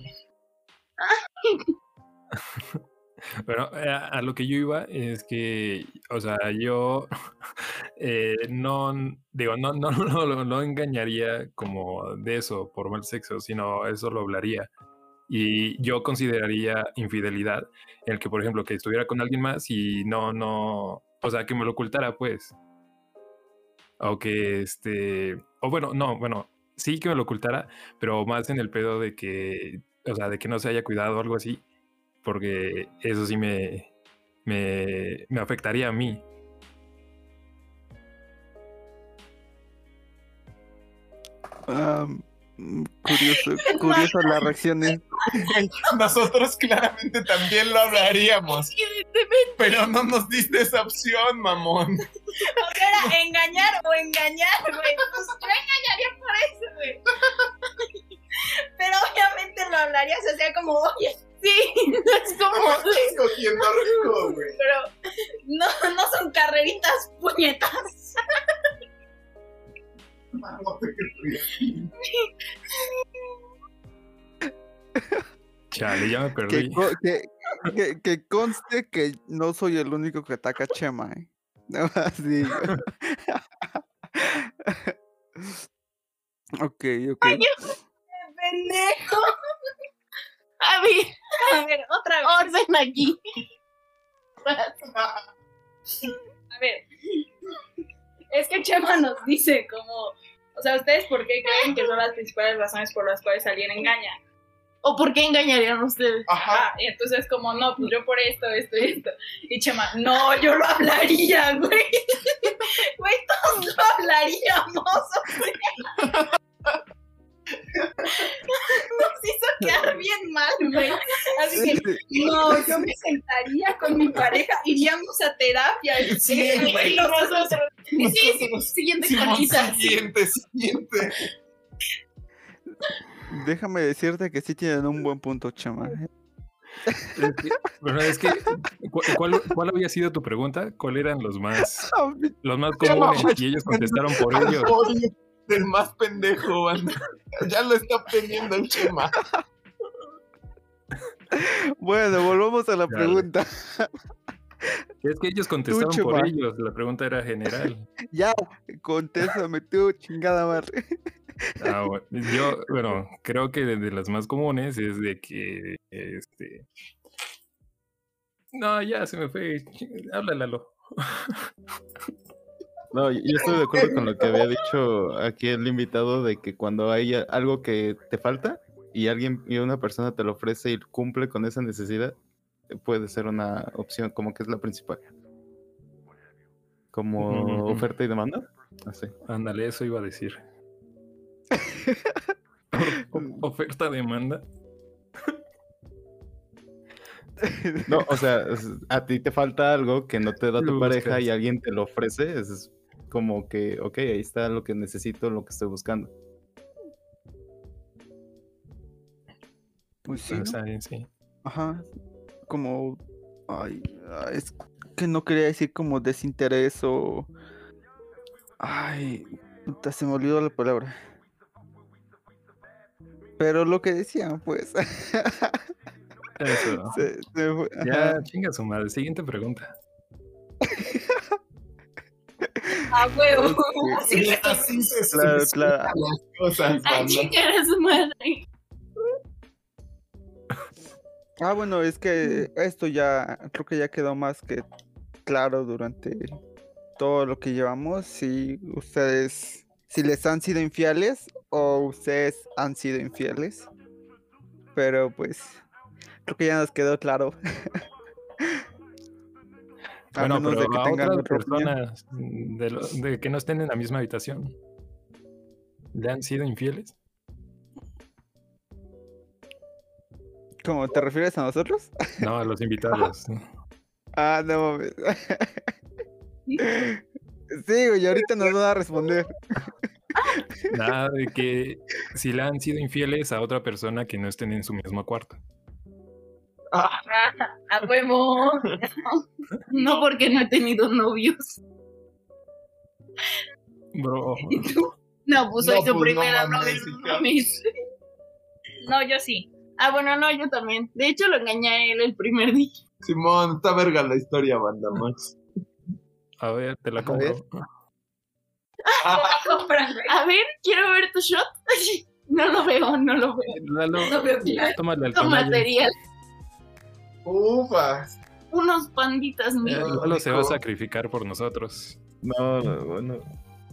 Bueno, eh, a, lo que yo iba es que, o sea, yo eh, no, digo, no, no, no, no engañaría como de eso por mal sexo, sino eso lo hablaría. Y yo consideraría infidelidad el que, por ejemplo, que estuviera con alguien más y no, no, o sea, que me lo ocultara, pues. O que, este, o bueno, no, bueno, sí que me lo ocultara, pero más en el pedo de que, o sea, de que no se haya cuidado o algo así, porque eso sí me, me, me afectaría a mí. Mm, curioso, curioso la reacción es. Nosotros claramente también lo hablaríamos, pero no nos diste esa opción, mamón. O sea, era engañar o engañar, güey. Pues yo engañaría por eso, güey. Pero obviamente lo hablarías, o sea, como, oye, sí, es como, de- Cogiendo rico, güey. pero no, no son carreritas puñetas. No. Chale, ya me perdí. que, que, que conste que no soy el único que ataca a Chema, ¿eh? Nada más digo. ok, ok. Pendejo. a ver, A ver, otra vez. orden aquí. A ver. Es que Chema nos dice como, o sea, ¿ustedes por qué creen que son las principales razones por las cuales alguien engaña? ¿O por qué engañarían ustedes? Ajá. Ah, y entonces como, no, pues yo por esto, esto y esto. Y Chema, no, yo lo hablaría, güey. Güey, todos lo hablaríamos. o sea. Nos hizo quedar bien mal, güey. Así que, no, yo me sentaría con mi pareja, iríamos a terapia. y Sí, güey. y nosotros. Sí, sí, siguiente colita. siguiente, siguiente. Déjame decirte que sí tienen un buen punto, Chema. ¿eh? Es que, bueno, es que, ¿cu- ¿cuál, ¿cuál había sido tu pregunta? ¿Cuáles eran los más, los más comunes? Y ellos contestaron por ellos. Oye, el más pendejo, banda. Ya lo está aprendiendo el Chema. Bueno, volvamos a la pregunta. Es que ellos contestaron por ellos. La pregunta era general. Ya, contéstame tú, chingada madre. Ah, bueno, yo, bueno, creo que de, de las más comunes es de que, este... No, ya se me fue. Háblalo. No, yo estoy de acuerdo con lo que había dicho aquí el invitado de que cuando hay algo que te falta y alguien y una persona te lo ofrece y cumple con esa necesidad, puede ser una opción como que es la principal. Como oferta y demanda. Así. Ándale, eso iba a decir. Oferta, demanda. No, o sea, a ti te falta algo que no te da tu Lo pareja buscas. y alguien te lo ofrece, es como que, ok, ahí está lo que necesito, lo que estoy buscando. Pues sí. O ¿no? sea, sí. Ajá. Como. Ay, ah, es que no quería decir como desinterés o. Ay, puta, se me olvidó la palabra. Pero lo que decían, pues. Eso. se- se fue, Ya, chinga su madre. Siguiente pregunta. A huevo. Así que- Así se Claro, solucionan claro. las cosas, A banda. chingar a su madre. Ah, bueno, es que esto ya creo que ya quedó más que claro durante todo lo que llevamos. Si ustedes, si les han sido infieles o ustedes han sido infieles. Pero pues, creo que ya nos quedó claro. A Bueno, menos pero de que a tengan otras personas de, lo- de que no estén en la misma habitación, ¿le han sido infieles? ¿Cómo te refieres a nosotros? No, a los invitados. Ah, no mames. Sí, güey, ahorita nos van a responder. Nada de que si le han sido infieles a otra persona que no estén en su mismo cuarto. Ah, A huevo. No porque no he tenido novios. Bro, ¿Y tú? No, pues soy No, su pues, no primera mames, novia. no. No, yo sí. Ah, bueno, no, yo también. De hecho, lo engañé a él el primer día. Simón, está verga la historia, banda Max. a ver, te la A ver. compro. Güey. A ver, quiero ver tu shot. No lo veo, no lo veo. Lalo, No veo claro. Tu tonayo. material. Ufas. Unos panditas Eh, míos. Lalo se va a rico. sacrificar por nosotros. No, no, bueno.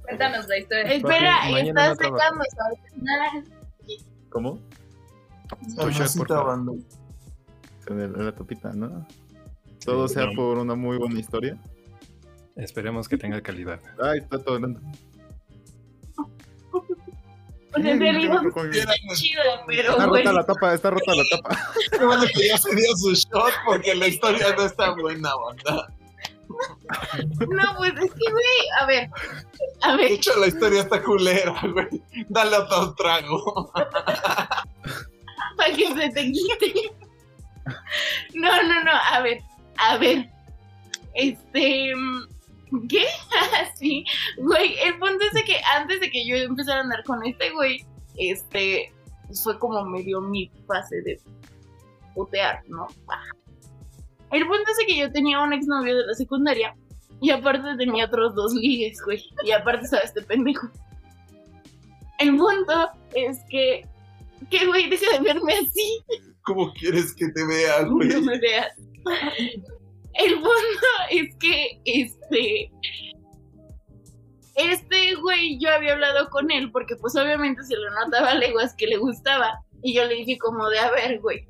Cuéntanos la historia. Espera, está no secando ¿Cómo? Tu shot, la topita, ¿no? Todo sea no. por una muy buena historia. Esperemos que tenga calidad. Ay, está todo hablando. Pues en realidad Era está chida, pero Está güey. rota la tapa, está rota la tapa. Qué bueno que ya se dio su shot porque la historia no está buena, banda. No, pues es que, güey, a ver. A De ver, hecho, la historia está culera, güey. Dale otro trago. para que se te quite. No, no, no, a ver, a ver. Este. ¿Qué? sí, güey, el punto es de que antes de que yo empezara a andar con este güey, este, fue como medio mi fase de putear, ¿no? El punto es de que yo tenía un exnovio de la secundaria y aparte tenía otros dos ligues, güey. Y aparte estaba este pendejo. El punto es que, que güey, deja de verme así. ¿Cómo quieres que te vea, güey? No me veas. El punto es que, este. Este güey, yo había hablado con él porque, pues, obviamente se lo notaba leguas que le gustaba. Y yo le dije, como de, a ver, güey.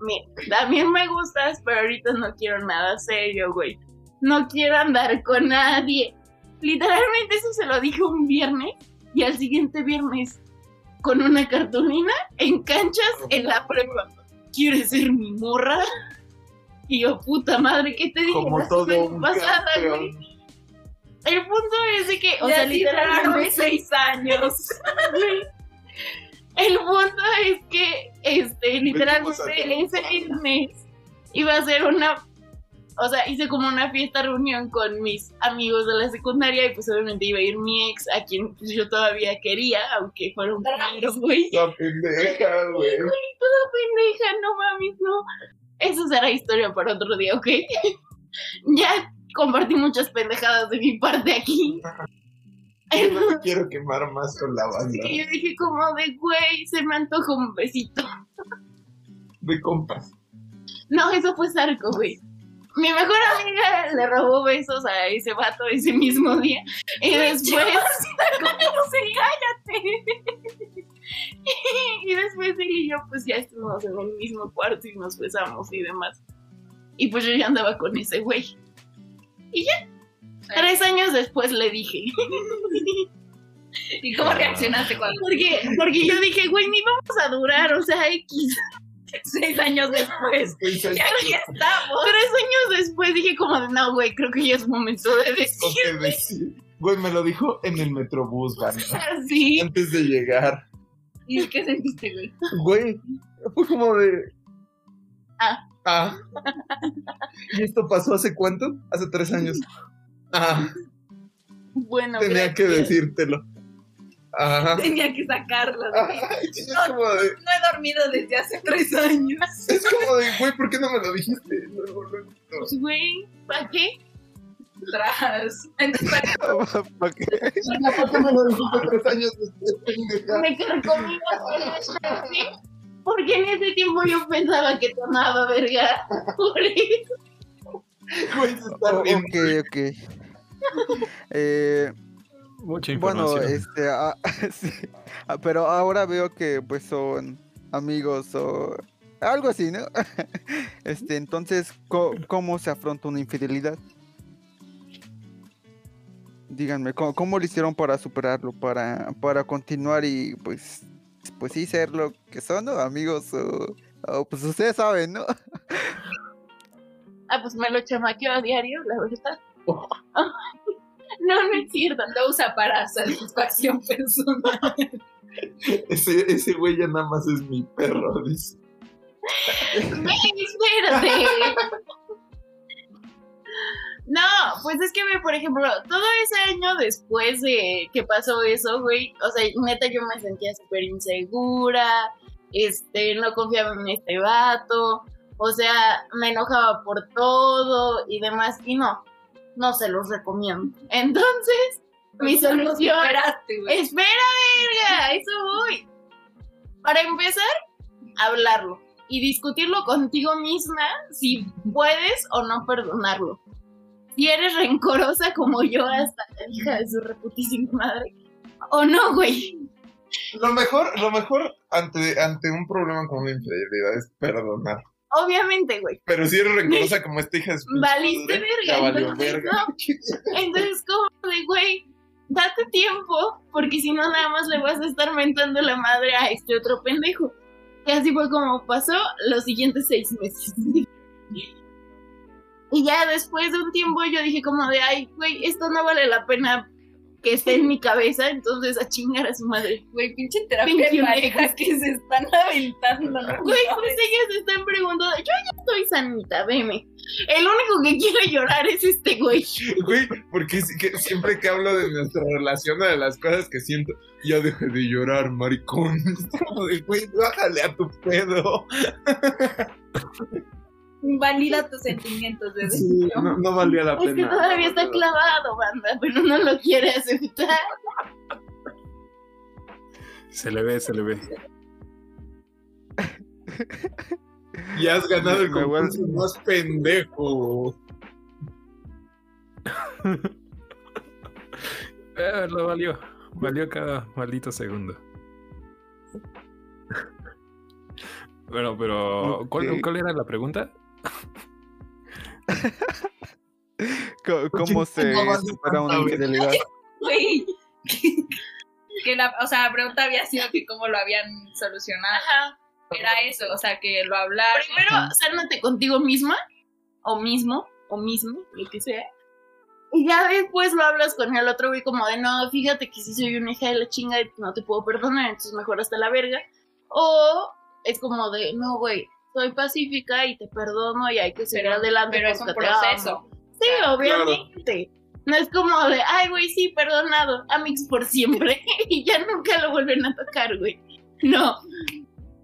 Mira, también me gustas, pero ahorita no quiero nada serio, güey. No quiero andar con nadie. Literalmente eso se lo dije un viernes y al siguiente viernes con una cartulina en canchas en la prepa. ¿Quieres ser mi morra? Y yo, puta madre, ¿qué te dije? Como la todo semana un pasada, güey? El punto es de que, o Ya sea, literalmente seis años. El punto es que, este, literalmente ese viernes iba a ser una, o sea, hice como una fiesta reunión con mis amigos de la secundaria y pues obviamente iba a ir mi ex, a quien pues, yo todavía quería, aunque fuera un güey. La pendeja, güey. Toda pendeja, no mames, no. Eso será historia para otro día, ¿ok? ya compartí muchas pendejadas de mi parte aquí. Yo no me quiero quemar más con la banda. Y yo dije como de, güey, se me antoja un besito. De compas. No, eso fue Zarco, güey. Mi mejor amiga le robó besos a ese vato ese mismo día. Y después... ¿Cómo se cállate? y después él y yo pues ya estuvimos en el mismo cuarto y nos besamos y demás. Y pues yo ya andaba con ese güey. Y ya. Tres años después le dije. ¿Y cómo reaccionaste cuando Porque, porque yo dije, güey, ni vamos a durar, o sea, X. seis años después? Pues, Y aquí estamos. Tres años después dije como de, no, güey, creo que ya es momento de ¿con decir qué decir? Güey, me lo dijo en el metrobús, banda. así. Antes de llegar. ¿Y qué sentiste, güey? Güey, fue como de. Ah. Ah. ¿Y esto pasó hace cuánto? Hace tres años. Ah, Bueno, tenía que decírtelo. Ajá. Tenía que sacarlo. güey. Ay, es como de. No he dormido desde hace tres años. Es como de, güey, ¿por qué no me lo dijiste? Pues, güey, ¿para qué? Tras. ¿Para qué? ¿Por qué me lo dijiste tres años después? Me carcomí. Porque en ese tiempo yo pensaba que tomaba verga. Por eso. Güey, se está riendo. ok, ok. Eh, Mucha bueno, este, ah, sí. Ah, pero ahora veo que pues son amigos o algo así, ¿no? Este, entonces, co- ¿cómo se afronta una infidelidad? Díganme, ¿cómo, cómo lo hicieron para superarlo, para, para continuar y pues, pues sí ser lo que son, ¿no? Amigos o, o, pues ustedes saben, ¿no? Ah, pues me lo chamaqueo a diario, la verdad. No, no es cierto. lo usa para satisfacción personal. Ese, ese güey ya nada más es mi perro, dice. Espérate. No, pues es que, por ejemplo, todo ese año después de que pasó eso, güey, o sea, neta yo me sentía súper insegura, este, no confiaba en este vato, o sea, me enojaba por todo y demás, y no, no se los recomiendo. Entonces, mi ¿Cómo lo solución? Espera, verga, eso voy. Para empezar, hablarlo y discutirlo contigo misma si puedes o no perdonarlo. Si eres rencorosa como yo hasta la hija de su reputísima madre. O no, güey. Lo mejor, lo mejor ante, ante un problema como una infidelidad es perdonar. Obviamente, güey. Pero si eres rencorosa como esta hija de su Valiste madre, verga. valió entonces, verga. no. Entonces, como de, güey, date tiempo, porque si no, nada más le vas a estar mentando la madre a este otro pendejo. Y así fue como pasó los siguientes seis meses. Y ya después de un tiempo yo dije como de, ay, güey, esto no vale la pena que esté en mi cabeza, entonces a chingar a su madre. Güey, pinche terapia de pareja que se están aventando. ¿no? Güey, pues ellas se están preguntando, yo ya estoy sanita, veme. El único que quiere llorar es este güey. Güey, porque es que siempre que hablo de nuestra relación o de las cosas que siento, ya deje de llorar, maricón. Güey, bájale a tu pedo. Valida tus sentimientos, bebé. Sí, no, no valía la Es que pena. todavía está clavado, banda, pero no lo quiere aceptar. Se le ve, se le ve. Y has ganado el Me concurso más pendejo. Eh, lo valió. Valió cada maldito segundo. Bueno, pero ¿cuál, cuál era la pregunta? Co- ¿Cómo se ¿Cómo vas a supera una infidelidad? Güey. que la, o sea, la pregunta había sido que cómo lo habían solucionado. Ajá. Era eso, o sea, que lo hablaron. Primero, sálvate contigo misma, o mismo, o mismo, lo que sea. Y ya después lo hablas con el otro güey como de, no, fíjate que si soy una hija de la chinga y no te puedo perdonar, entonces mejor hasta la verga. O es como de, no, güey, soy pacífica y te perdono y hay que seguir Pero- adelante. pero es un porque te amo". proceso. Sí, Claro. obviamente. No es como de, ay, güey, sí, perdonado, Amix por siempre. y ya nunca lo vuelven a tocar, güey. No.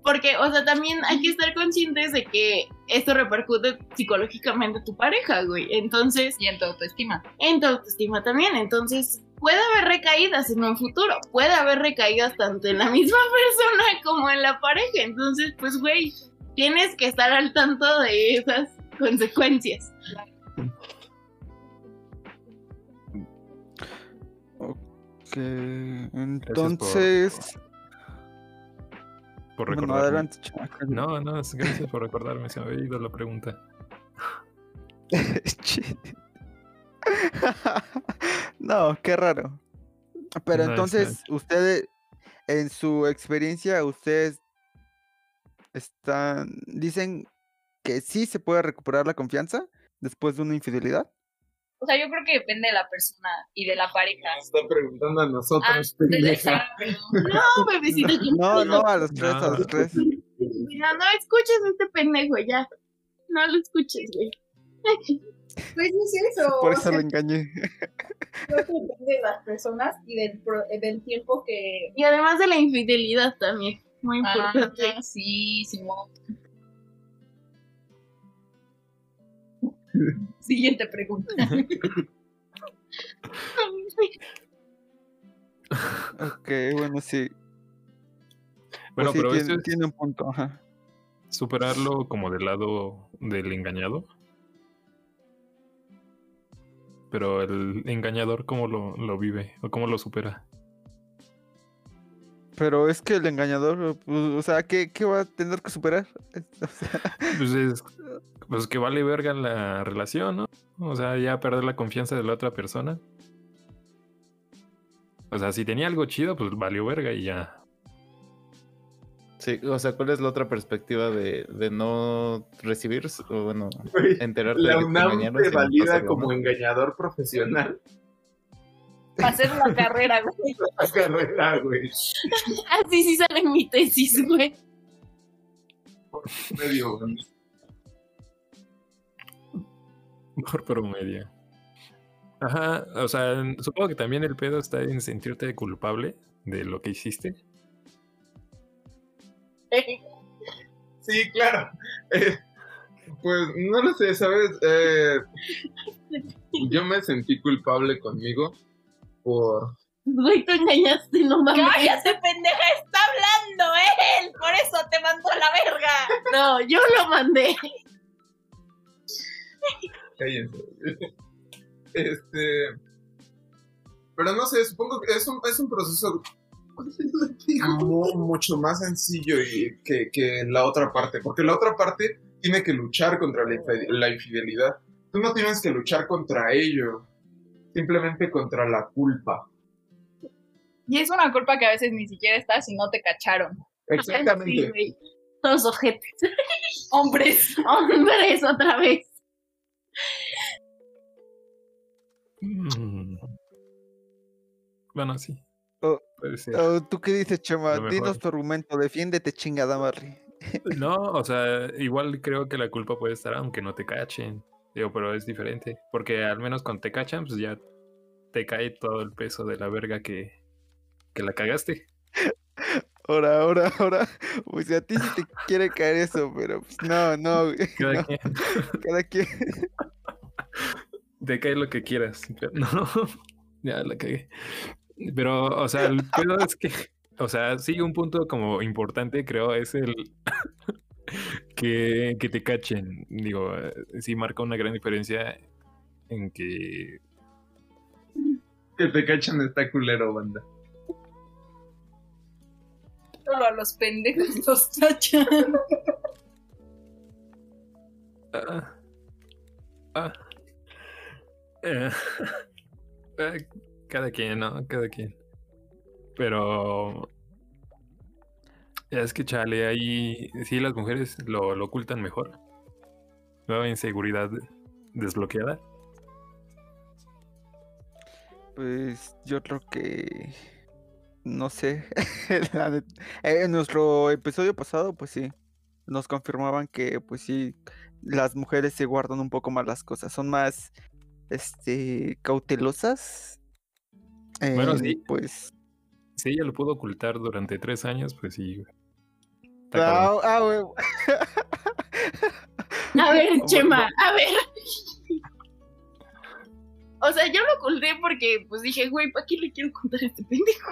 Porque, o sea, también hay que estar conscientes de que esto repercute psicológicamente a tu pareja, güey. Entonces, Y en tu autoestima. en tu autoestima también. Entonces, puede haber recaídas en un futuro. Puede haber recaídas tanto en la misma persona como en la pareja. Entonces, pues, güey, tienes que estar al tanto de esas consecuencias. Que entonces. Por Bueno, recordarme. adelante, chamaca. No, no, es- gracias por recordarme. Se me había ido la pregunta. No, qué raro. Pero No, entonces, ustedes, en su experiencia, ustedes están, dicen que sí se puede recuperar la confianza después de una infidelidad. O sea, yo creo que depende de la persona y de la pareja. Nos está preguntando a Ah, nosotros, de- pendeja. No, bebecito. No, no, a los tres, a los tres. No, no escuches a este pendejo ya. No lo escuches, güey. Pues es eso. Por eso lo engañé. creo que depende de las personas y del, pro- del tiempo que. Y además de la infidelidad también. Muy Ah, importante. sí, Simón. Siguiente pregunta. Ok, bueno, sí. Bueno, Pues sí, pero tiene, es tiene un punto. Ajá. superarlo como del lado del engañado. Pero el engañador, ¿cómo lo, lo vive? ¿O cómo lo supera? Pero es que el engañador, pues, o sea, ¿qué, qué va a tener que superar? O sea, Pues es pues que vale verga la relación, ¿no? O sea, ya perder la confianza de la otra persona. O sea, si tenía algo chido, pues valió verga y ya. Sí, o sea, ¿cuál es la otra perspectiva de, de no recibir, o bueno, enterarte La de que te valida como engañador profesional. Hacer una carrera, güey. La carrera, güey. Así sí sale en mi tesis, güey. Medio, güey. Por promedio. Ajá, o sea, supongo que también el pedo está en sentirte culpable de lo que hiciste. Sí, claro. Eh, pues no lo sé, ¿sabes? Eh, yo me sentí culpable conmigo por... Güey, tú engañaste, no mames. ¡Cállate, pendeja! ¡Está hablando él! Por eso te mandó a la verga. No, yo lo mandé. Cállense. Este. Pero no sé, supongo que es un, es un proceso mu- mucho más sencillo y que, que la otra parte. Porque la otra parte tiene que luchar contra la infidelidad. Tú no tienes que luchar contra ello. Simplemente contra la culpa. Y es una culpa que a veces ni siquiera está si no te cacharon. Sí, Exactamente. güey. Todos ojetes. Hombres. Hombres otra vez. Mm. Bueno, sí. Oh. Oh, ¿Tú qué dices, Chema? Dinos tu argumento, defiéndete, chingada Marley. No, o sea, igual creo que la culpa puede estar aunque no te cachen. Digo, pero es diferente. Porque al menos cuando te cachan, pues ya te cae todo el peso de la verga que, que la cagaste. Ahora, ahora, ahora. Pues a ti sí te quiere caer eso, pero pues no, no. Cada no, quien cada quien. te cae lo que quieras. Pero no, ya la cagué. Pero, o sea, el pedo es que, o sea, sí, un punto como importante, creo, es el que, que te cachen. Digo, eh, sí marca una gran diferencia en que Que te cachan está culero, banda. Solo a los pendejos los cachan. Ah. Ah. Eh, cada quien, ¿no? Cada quien. Pero. Ya es que chale, ahí sí las mujeres lo, lo ocultan mejor. Nueva inseguridad desbloqueada. Pues yo creo que. No sé. eh, en nuestro episodio pasado, pues sí. Nos confirmaban que, pues sí, las mujeres se guardan un poco más las cosas. Son más. Este. cautelosas. Bueno, en, sí. Pues. Si ella lo pudo ocultar durante tres años, pues sí. güey. Ah, ah, güey. A ver. Chema, a ver. O sea, yo lo oculté porque pues dije, güey, ¿para qué le quiero contar a este pendejo?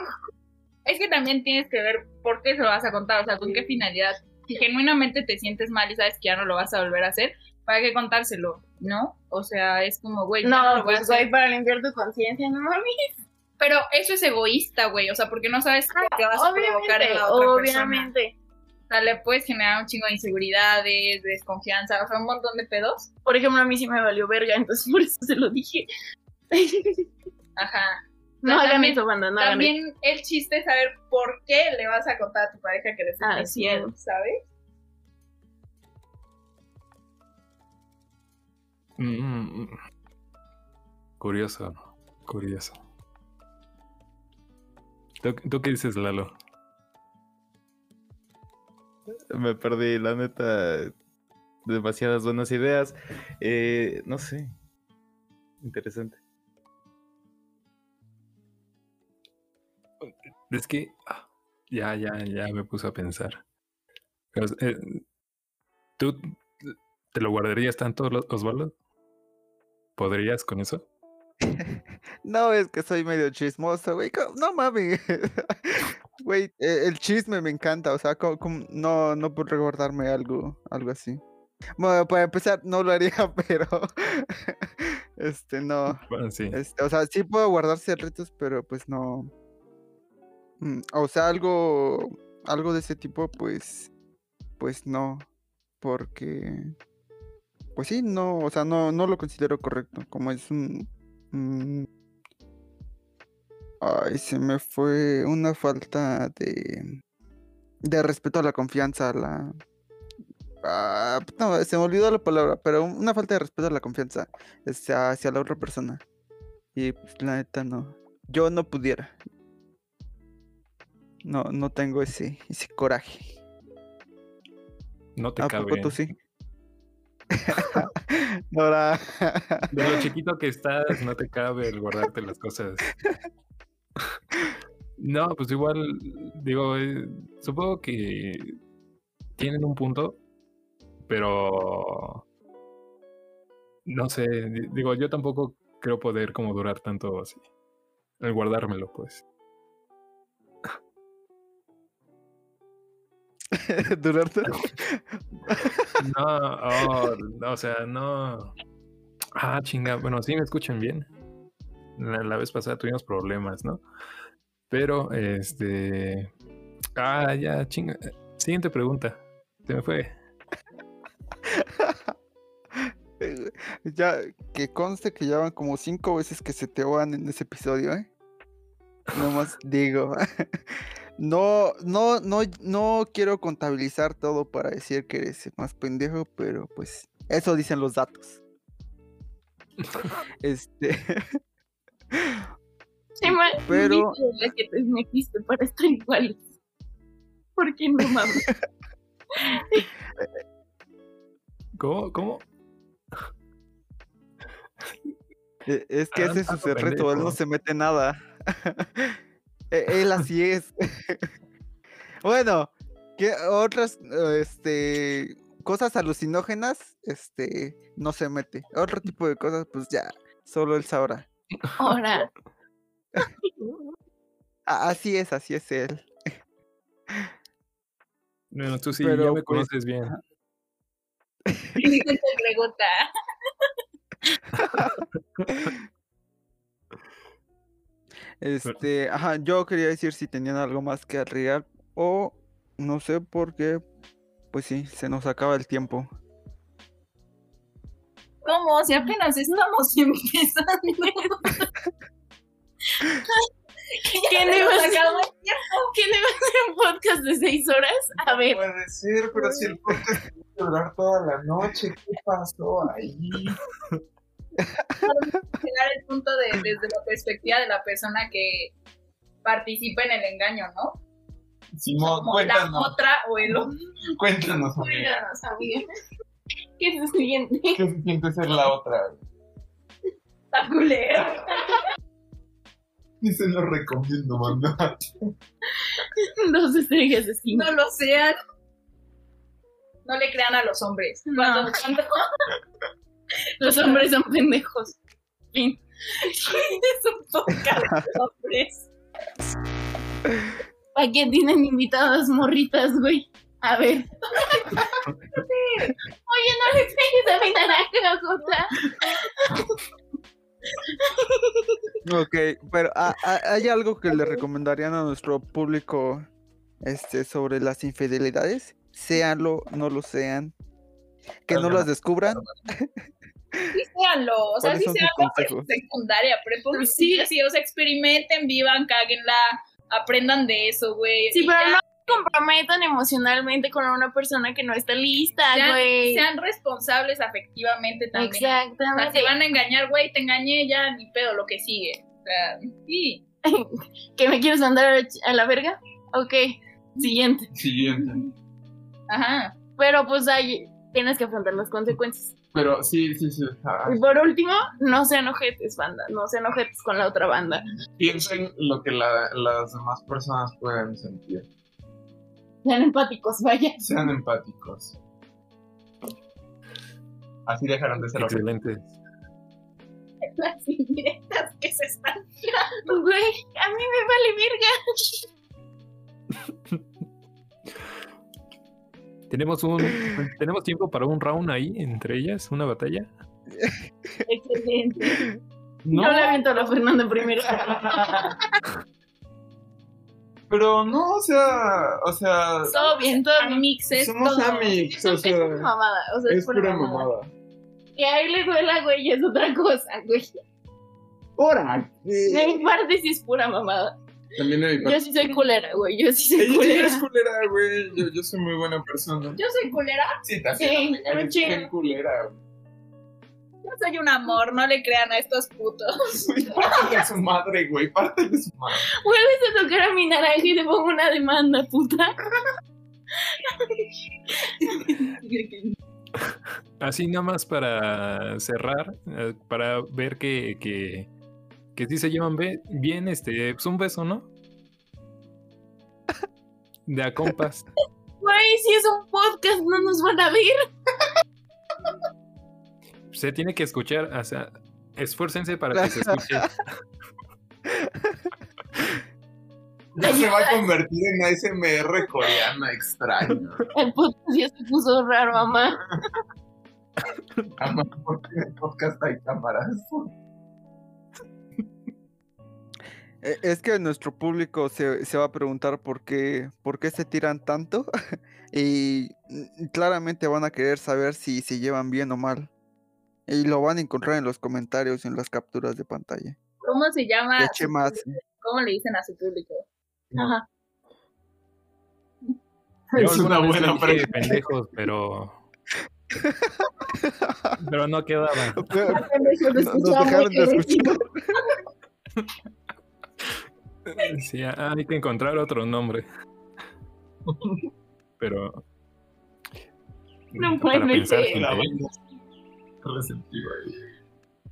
Es que también tienes que ver por qué se lo vas a contar, o sea, con qué finalidad. Si genuinamente te sientes mal y sabes que ya no lo vas a volver a hacer, ¿para qué contárselo? ¿No? O sea, es como, güey, no, No, lo voy a pues hacer. güey, para limpiar tu conciencia, no mames. Pero eso es egoísta, güey, o sea, porque no sabes qué vas a provocar en Obviamente, la otra persona. obviamente. O sea, le puedes generar un chingo de inseguridades, de desconfianza, o sea, un montón de pedos. Por ejemplo, a mí sí me valió verga, entonces por eso se lo dije. Ajá. No hagan También- eso, banda, no hagan eso. También el chiste es saber por qué le vas a contar a tu pareja que le estás Así haciendo, es. ¿sabes? Mm, mm. Curioso, curioso. ¿Tú, tú qué dices, Lalo? Me perdí, la neta. Demasiadas buenas ideas. Eh, no sé. Interesante. Es que ah, ya, ya, ya me puse a pensar. Pero, eh, ¿Tú te lo guardarías tanto, Osvaldo? ¿Podrías con eso? No, es que soy medio chismoso, güey. No mames. Güey, eh, el chisme me encanta, o sea, co- como- no, no por recordarme algo, algo así. Bueno, para empezar, no lo haría, pero este no. Bueno, sí. Este, o sea, sí puedo guardar secretos, pero pues no. Mm, O sea, algo, algo de ese tipo, pues, pues no, porque, pues sí, no, o sea, no, no lo considero correcto, como es un, un- ay, se me fue una falta de, de respeto a la confianza, a la, ah, no, se me olvidó la palabra, pero una falta de respeto a la confianza, este, hacia la otra persona. Y pues la neta no. Yo no pudiera. No, no tengo ese, ese coraje. No te ¿A cabe. poco tú sí? Ahora. De lo chiquito que estás, no te cabe el guardarte las cosas. No, pues igual, digo, eh, supongo que tienen un punto, pero no sé, di- digo, yo tampoco creo poder como durar tanto así. El guardármelo, pues. Durarte. No, oh, no, o sea, no. Ah, chinga. Bueno, sí me escuchan bien. La, la vez pasada tuvimos problemas, ¿no? Pero, este. Ah, ya, chinga. Siguiente pregunta. Se me fue. Eh, Ya, que conste que ya van como cinco veces que se te van en ese episodio, ¿eh? Nomás digo. No, no, no, no quiero contabilizar todo para decir que eres más pendejo, pero pues eso dicen los datos. Este, Sí, Pero- la que te metiste para estar iguales. ¿Por qué no mames? ¿Cómo? ¿Cómo? e- es que Ah, ese es su secreto, él no se mete nada. E- él así es. bueno, ¿qué otras este cosas alucinógenas? Este no se mete. Otro tipo de cosas, pues ya, solo él sabrá. Ahora. Así es, así es él. Bueno, tú sí, Pero, ya me pues, conoces bien. Pregunta. Este, ajá, yo quería decir si tenían algo más que agregar o no sé por qué, pues sí, se nos acaba el tiempo. ¿Cómo? Si apenas estamos empezando. ¿Qué no iba a ser? ¿Qué no iba a ser un podcast de seis horas? A ver. Puede ser, pero si el podcast tiene que durar toda la noche, ¿qué pasó ahí? Llegar al punto de, desde la perspectiva de la persona que participa en el engaño, ¿no? Simón, Como la cuéntanos, otra o el otro. cuéntanos, amiga. Cuéntanos, amiga. ¿Qué es el siguiente? ¿Qué se siente ser la otra? Está culero. Y se lo recomiendo, mandar. Dos estrellas de cinco. No lo sean. No le crean a los hombres. No. Cuando, cuando- Los hombres son pendejos. Fin. es un podcast de hombres. ¿Para qué tienen invitadas morritas, güey? A ver. Oye, no le pegues a mi naranja, Jota. Ok, pero ¿ha- ha- ¿hay algo que le recomendarían a nuestro público este, sobre las infidelidades? Séanlo, no lo sean. Que no las descubran. Sí, séanlo. O sea, ¿Cuáles sí séanlo, pero secundaria, prepa. Sí, sí. o sea, experimenten, vivan, cáguenla, aprendan de eso, güey. Sí, pero ya no se comprometan emocionalmente con una persona que no está lista, Sean- güey. sean responsables afectivamente también. O sea, Exactamente. si van a engañar, güey, te engañé, ya ni pedo lo que sigue. O sea, sí. ¿Que me quieres mandar a la ch- a la verga? Ok, siguiente. Siguiente. Ajá. Pero pues ahí tienes que afrontar las consecuencias. Pero sí, sí, sí. ah, Y por último, no sean ojetes, banda. No sean ojetes con la otra banda. piensen lo que la- las demás personas pueden sentir. Sean empáticos, vaya. Sean empáticos. Así dejarán de ser Excelente. Las indirectas que se están. Güey, a mí me vale verga. Tenemos un tenemos tiempo para un round ahí entre ellas, una batalla. Excelente. No, Yo le aviento a la Fernanda primero. pero no, o sea, o sea, Todo bien, todo. Mixes, somos todo. amigos, Es o sea, pura mamada, o sea, es, es pura mamada. Que a él le duela, güey, es otra cosa, güey. Ahora, De mi parte sí es pura mamada. también de mi parte. Yo sí soy culera, güey. Yo sí soy Ella, ella culera. es culera, güey. Yo, yo soy muy buena persona. Yo soy culera. Sí, Sí, también. Eres chido. bien culera. Yo soy un amor, no le crean a estos putos. Pártale a su madre, güey. Pártale a su madre. Vuelves a tocar a mi naranja y te pongo una demanda, puta. Así nada más para cerrar, eh, para ver que, que, que sí se llevan bien, este, pues un beso, ¿no? De a compas. Güey, si es un podcast, no nos van a ver. Se tiene que escuchar, o sea, esfuércense para que se escuche. Ya se va a convertir en ASMR coreana extraño. El podcast ya se puso raro, mamá. Ama, porque en el podcast hay cámaras. Eh, Es que nuestro público se, se va a preguntar por qué, por qué se tiran tanto y mm, claramente van a querer saber si se llevan bien o mal. Y lo van a encontrar en los comentarios y en las capturas de pantalla. ¿Cómo se llama? ¿Cómo le dicen a su público? Ajá. Yo Es una buena pregunta. pendejos, pero. Pero no quedaba. Pero- nos dejaron de escuchar. Sí, hay que encontrar otro nombre. Pero. No puede ser. receptiva.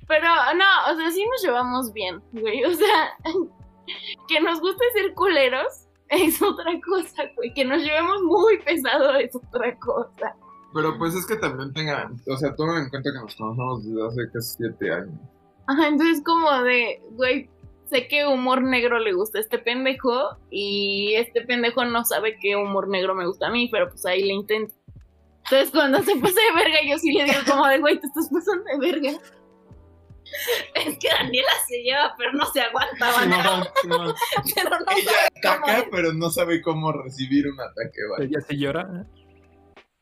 Pero no, o sea, sí nos llevamos bien, güey. O sea, que nos guste ser culeros es otra cosa, güey. Que nos llevemos muy pesado es otra cosa. Pero pues es que también tengan, o sea, tomen en cuenta que nos conocemos desde hace casi siete años. Ajá, entonces como de, güey, sé que humor negro le gusta a este pendejo y este pendejo no sabe qué humor negro me gusta a mí, pero pues ahí le intento. Entonces cuando se pasa de verga yo sí le digo como de, güey, te estás pasando de verga. Es que Daniela se lleva, pero no se aguanta. Simón, Simón. Pero no Ella sabe cómo ataca, pero no sabe cómo recibir un ataque, ¿vale? Ella sí llora.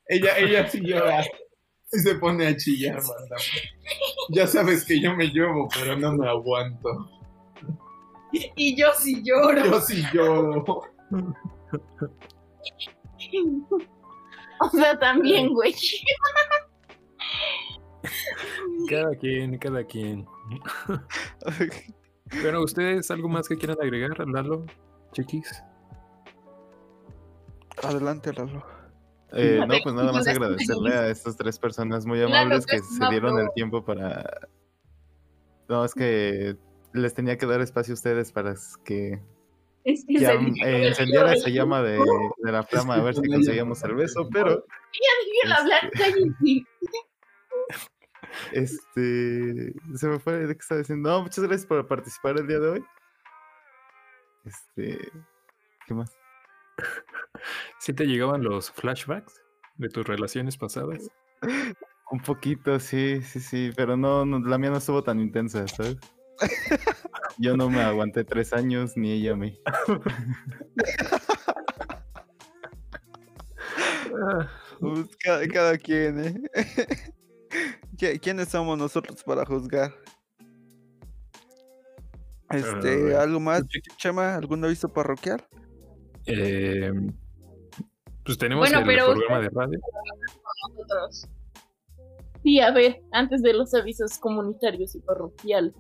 Ella, ella sí llora. Sí se pone a chillar, banda. Ya sabes que yo me llevo, pero no me aguanto. Y yo sí lloro. Yo sí lloro. O sea, también, güey. Cada quien, cada quien. Pero ustedes, ¿algo más que quieran agregar, Lalo? Chiquis. Adelante, Lalo. Eh, no, pues nada más agradecerle a estas tres personas muy amables que se dieron el tiempo para... No, es que les tenía que dar espacio a ustedes para que Es que ya, eh, encendiera esa llama de, de la flama a ver si conseguíamos el beso, pero Déjenlo hablar, cállense. este se me fue de qué estaba diciendo. No, muchas gracias por participar el día de hoy. Este, ¿qué más? ¿Sí te llegaban los flashbacks de tus relaciones pasadas? Un poquito, sí, sí, sí, pero no, no, la mía no estuvo tan intensa, ¿sabes? Yo no me aguanté tres años, ni ella a mí. Pues, cada, cada quien, ¿eh? ¿Qui- ¿Quiénes somos nosotros para juzgar? Este, Ah, ¿algo más. Chema? ¿Algún aviso parroquial? eh, pues tenemos Bueno, el pero programa de radio. Sí, a ver, antes de los avisos comunitarios y parroquiales.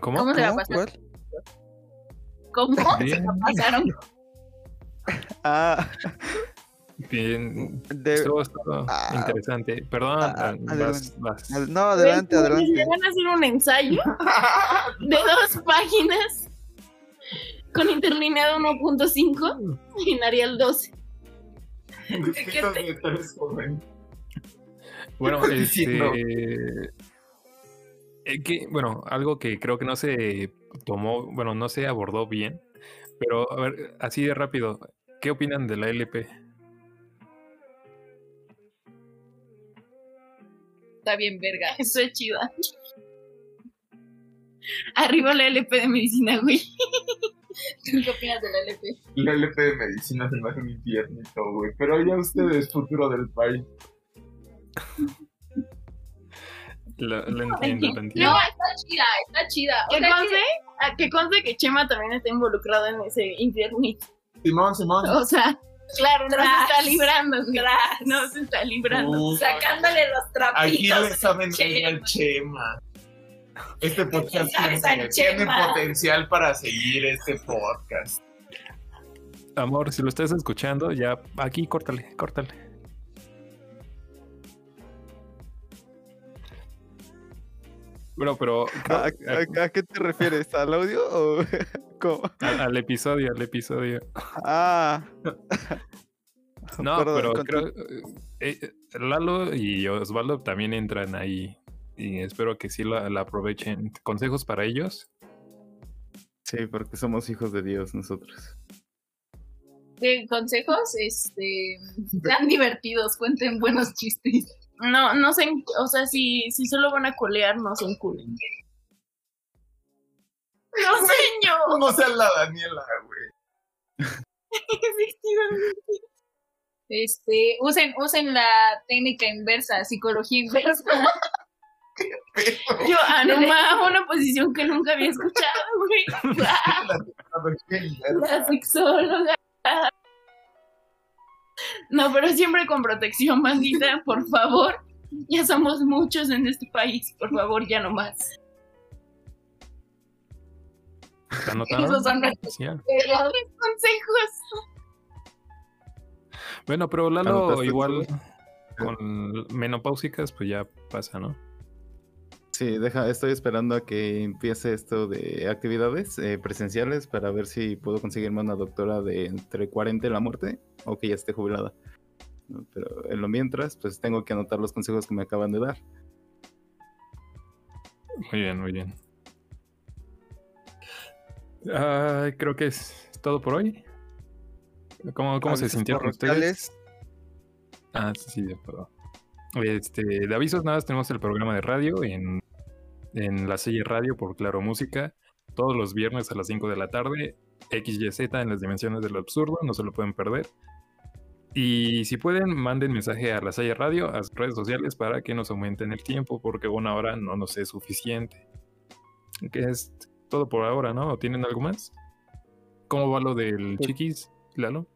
¿Cómo? ¿Cómo se la pasaron? ¿Cuál? ¿Cómo se la pasaron? Ah, Bien. de- Estuvo, estuvo Ah. interesante. Perdón, Ah, ah, vas, vas. no, adelante, Güey, adelante. Me van a hacer un ensayo de dos páginas con interlineado 1.5 en Arial 12. Escritos de tres jóvenes. Bueno, este. Eh, que, bueno, algo que creo que no se tomó, bueno, no se abordó bien, pero a ver, así de rápido, ¿qué opinan de la LP? Está bien, verga. Eso es chida. Arriba la LP de medicina, güey. ¿Tú qué opinas de la LP? La LP de medicina se me hace un infiernito, güey. Pero ya ustedes, futuro del país. La entiendo, la entiendo. No, está chida, está chida. O sea, conste, que conste que Chema también está involucrado en ese infiernito. Simón, Simón. O sea, claro, no se Tras. está librando, güey. No se está librando. Uh, sacándole los Aquí trapitos. le saben Chema. reír al Chema. Este podcast tiene, tiene potencial para seguir este podcast. Amor, si lo estás escuchando, ya aquí córtale, córtale. Bueno, pero ¿A, a- a qué te refieres? ¿Al audio o cómo? al, al episodio, al episodio. Ah. No, Perdón, pero creo eh, eh, Lalo y Osvaldo también entran ahí y espero que sí la, la aprovechen. ¿Consejos para ellos? Sí, porque somos hijos de Dios nosotros. De consejos, este, sean divertidos, cuenten buenos chistes. No, no se, o sea, si, si solo van a colear, no se enculen. No, señor. No seas la Daniela, güey. Efectivamente. Este, usen, usen la técnica inversa, psicología inversa. Yo, Anuma, una posición que nunca había escuchado, güey. La sexóloga. No, pero siempre con protección, bandita, por favor. Ya somos muchos en este país, por favor, ya no más. Esos son ya. Consejos. Bueno, pero Lalo ¿Anotaste igual con menopáusicas, pues ya pasa, ¿no? Sí, deja, estoy esperando a que empiece esto de actividades eh, presenciales para ver si puedo conseguirme una doctora de entre 40 y la muerte o que ya esté jubilada. Pero en lo mientras, pues tengo que anotar los consejos que me acaban de dar. Muy bien, muy bien. Ah, creo que es todo por hoy. ¿Cómo, cómo se sintieron ustedes? Ah, sí, sí, de acuerdo. Este, de avisos nada, más tenemos el programa de radio en, en la serie radio por Claro Música, todos los viernes a las 5 de la tarde, XYZ en las dimensiones del absurdo, no se lo pueden perder. Y si pueden, manden mensaje a la Salle Radio, a sus redes sociales para que nos aumenten el tiempo, porque una hora no nos es suficiente. Que es todo por ahora, ¿no? ¿O tienen algo más? ¿Cómo va lo del Pues- chiquis, Lalo?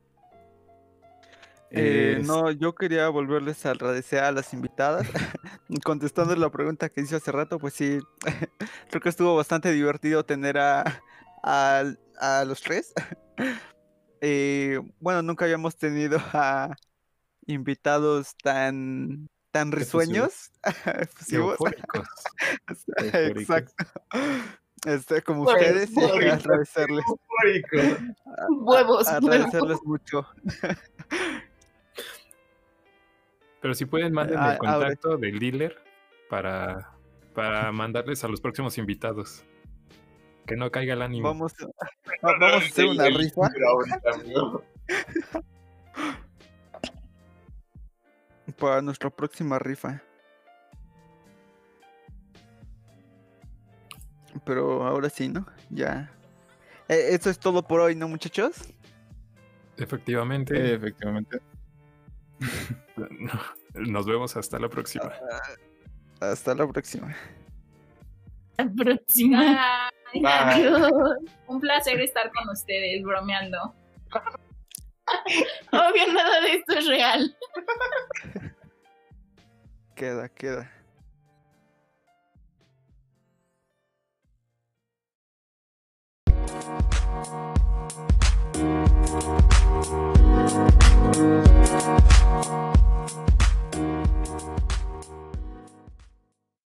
Eh, Es- no, yo quería volverles a agradecer a las invitadas. Contestando la pregunta que hice hace rato, pues sí, creo que estuvo bastante divertido tener a, a, a los tres. Eh, bueno, nunca habíamos tenido a invitados tan, tan risueños. Eufóricos. Exacto. Este, como ustedes, agradecerles, Huevos, huevos. agradecerles mucho. Pero si pueden, manden Ah, el contacto del dealer para, para mandarles a los próximos invitados. Que no caiga el ánimo. Vamos, a- va- vamos a hacer una rifa. para nuestra próxima rifa. Pero ahora sí, ¿no? Ya. Eh, eso es todo por hoy, ¿no, muchachos? Efectivamente. Efectivamente. Nos vemos ah, hasta la próxima. Hasta la próxima. La próxima. Bye. Un placer estar con ustedes bromeando. Obvio, nada de esto es real. Queda, queda. Thank. Thank you.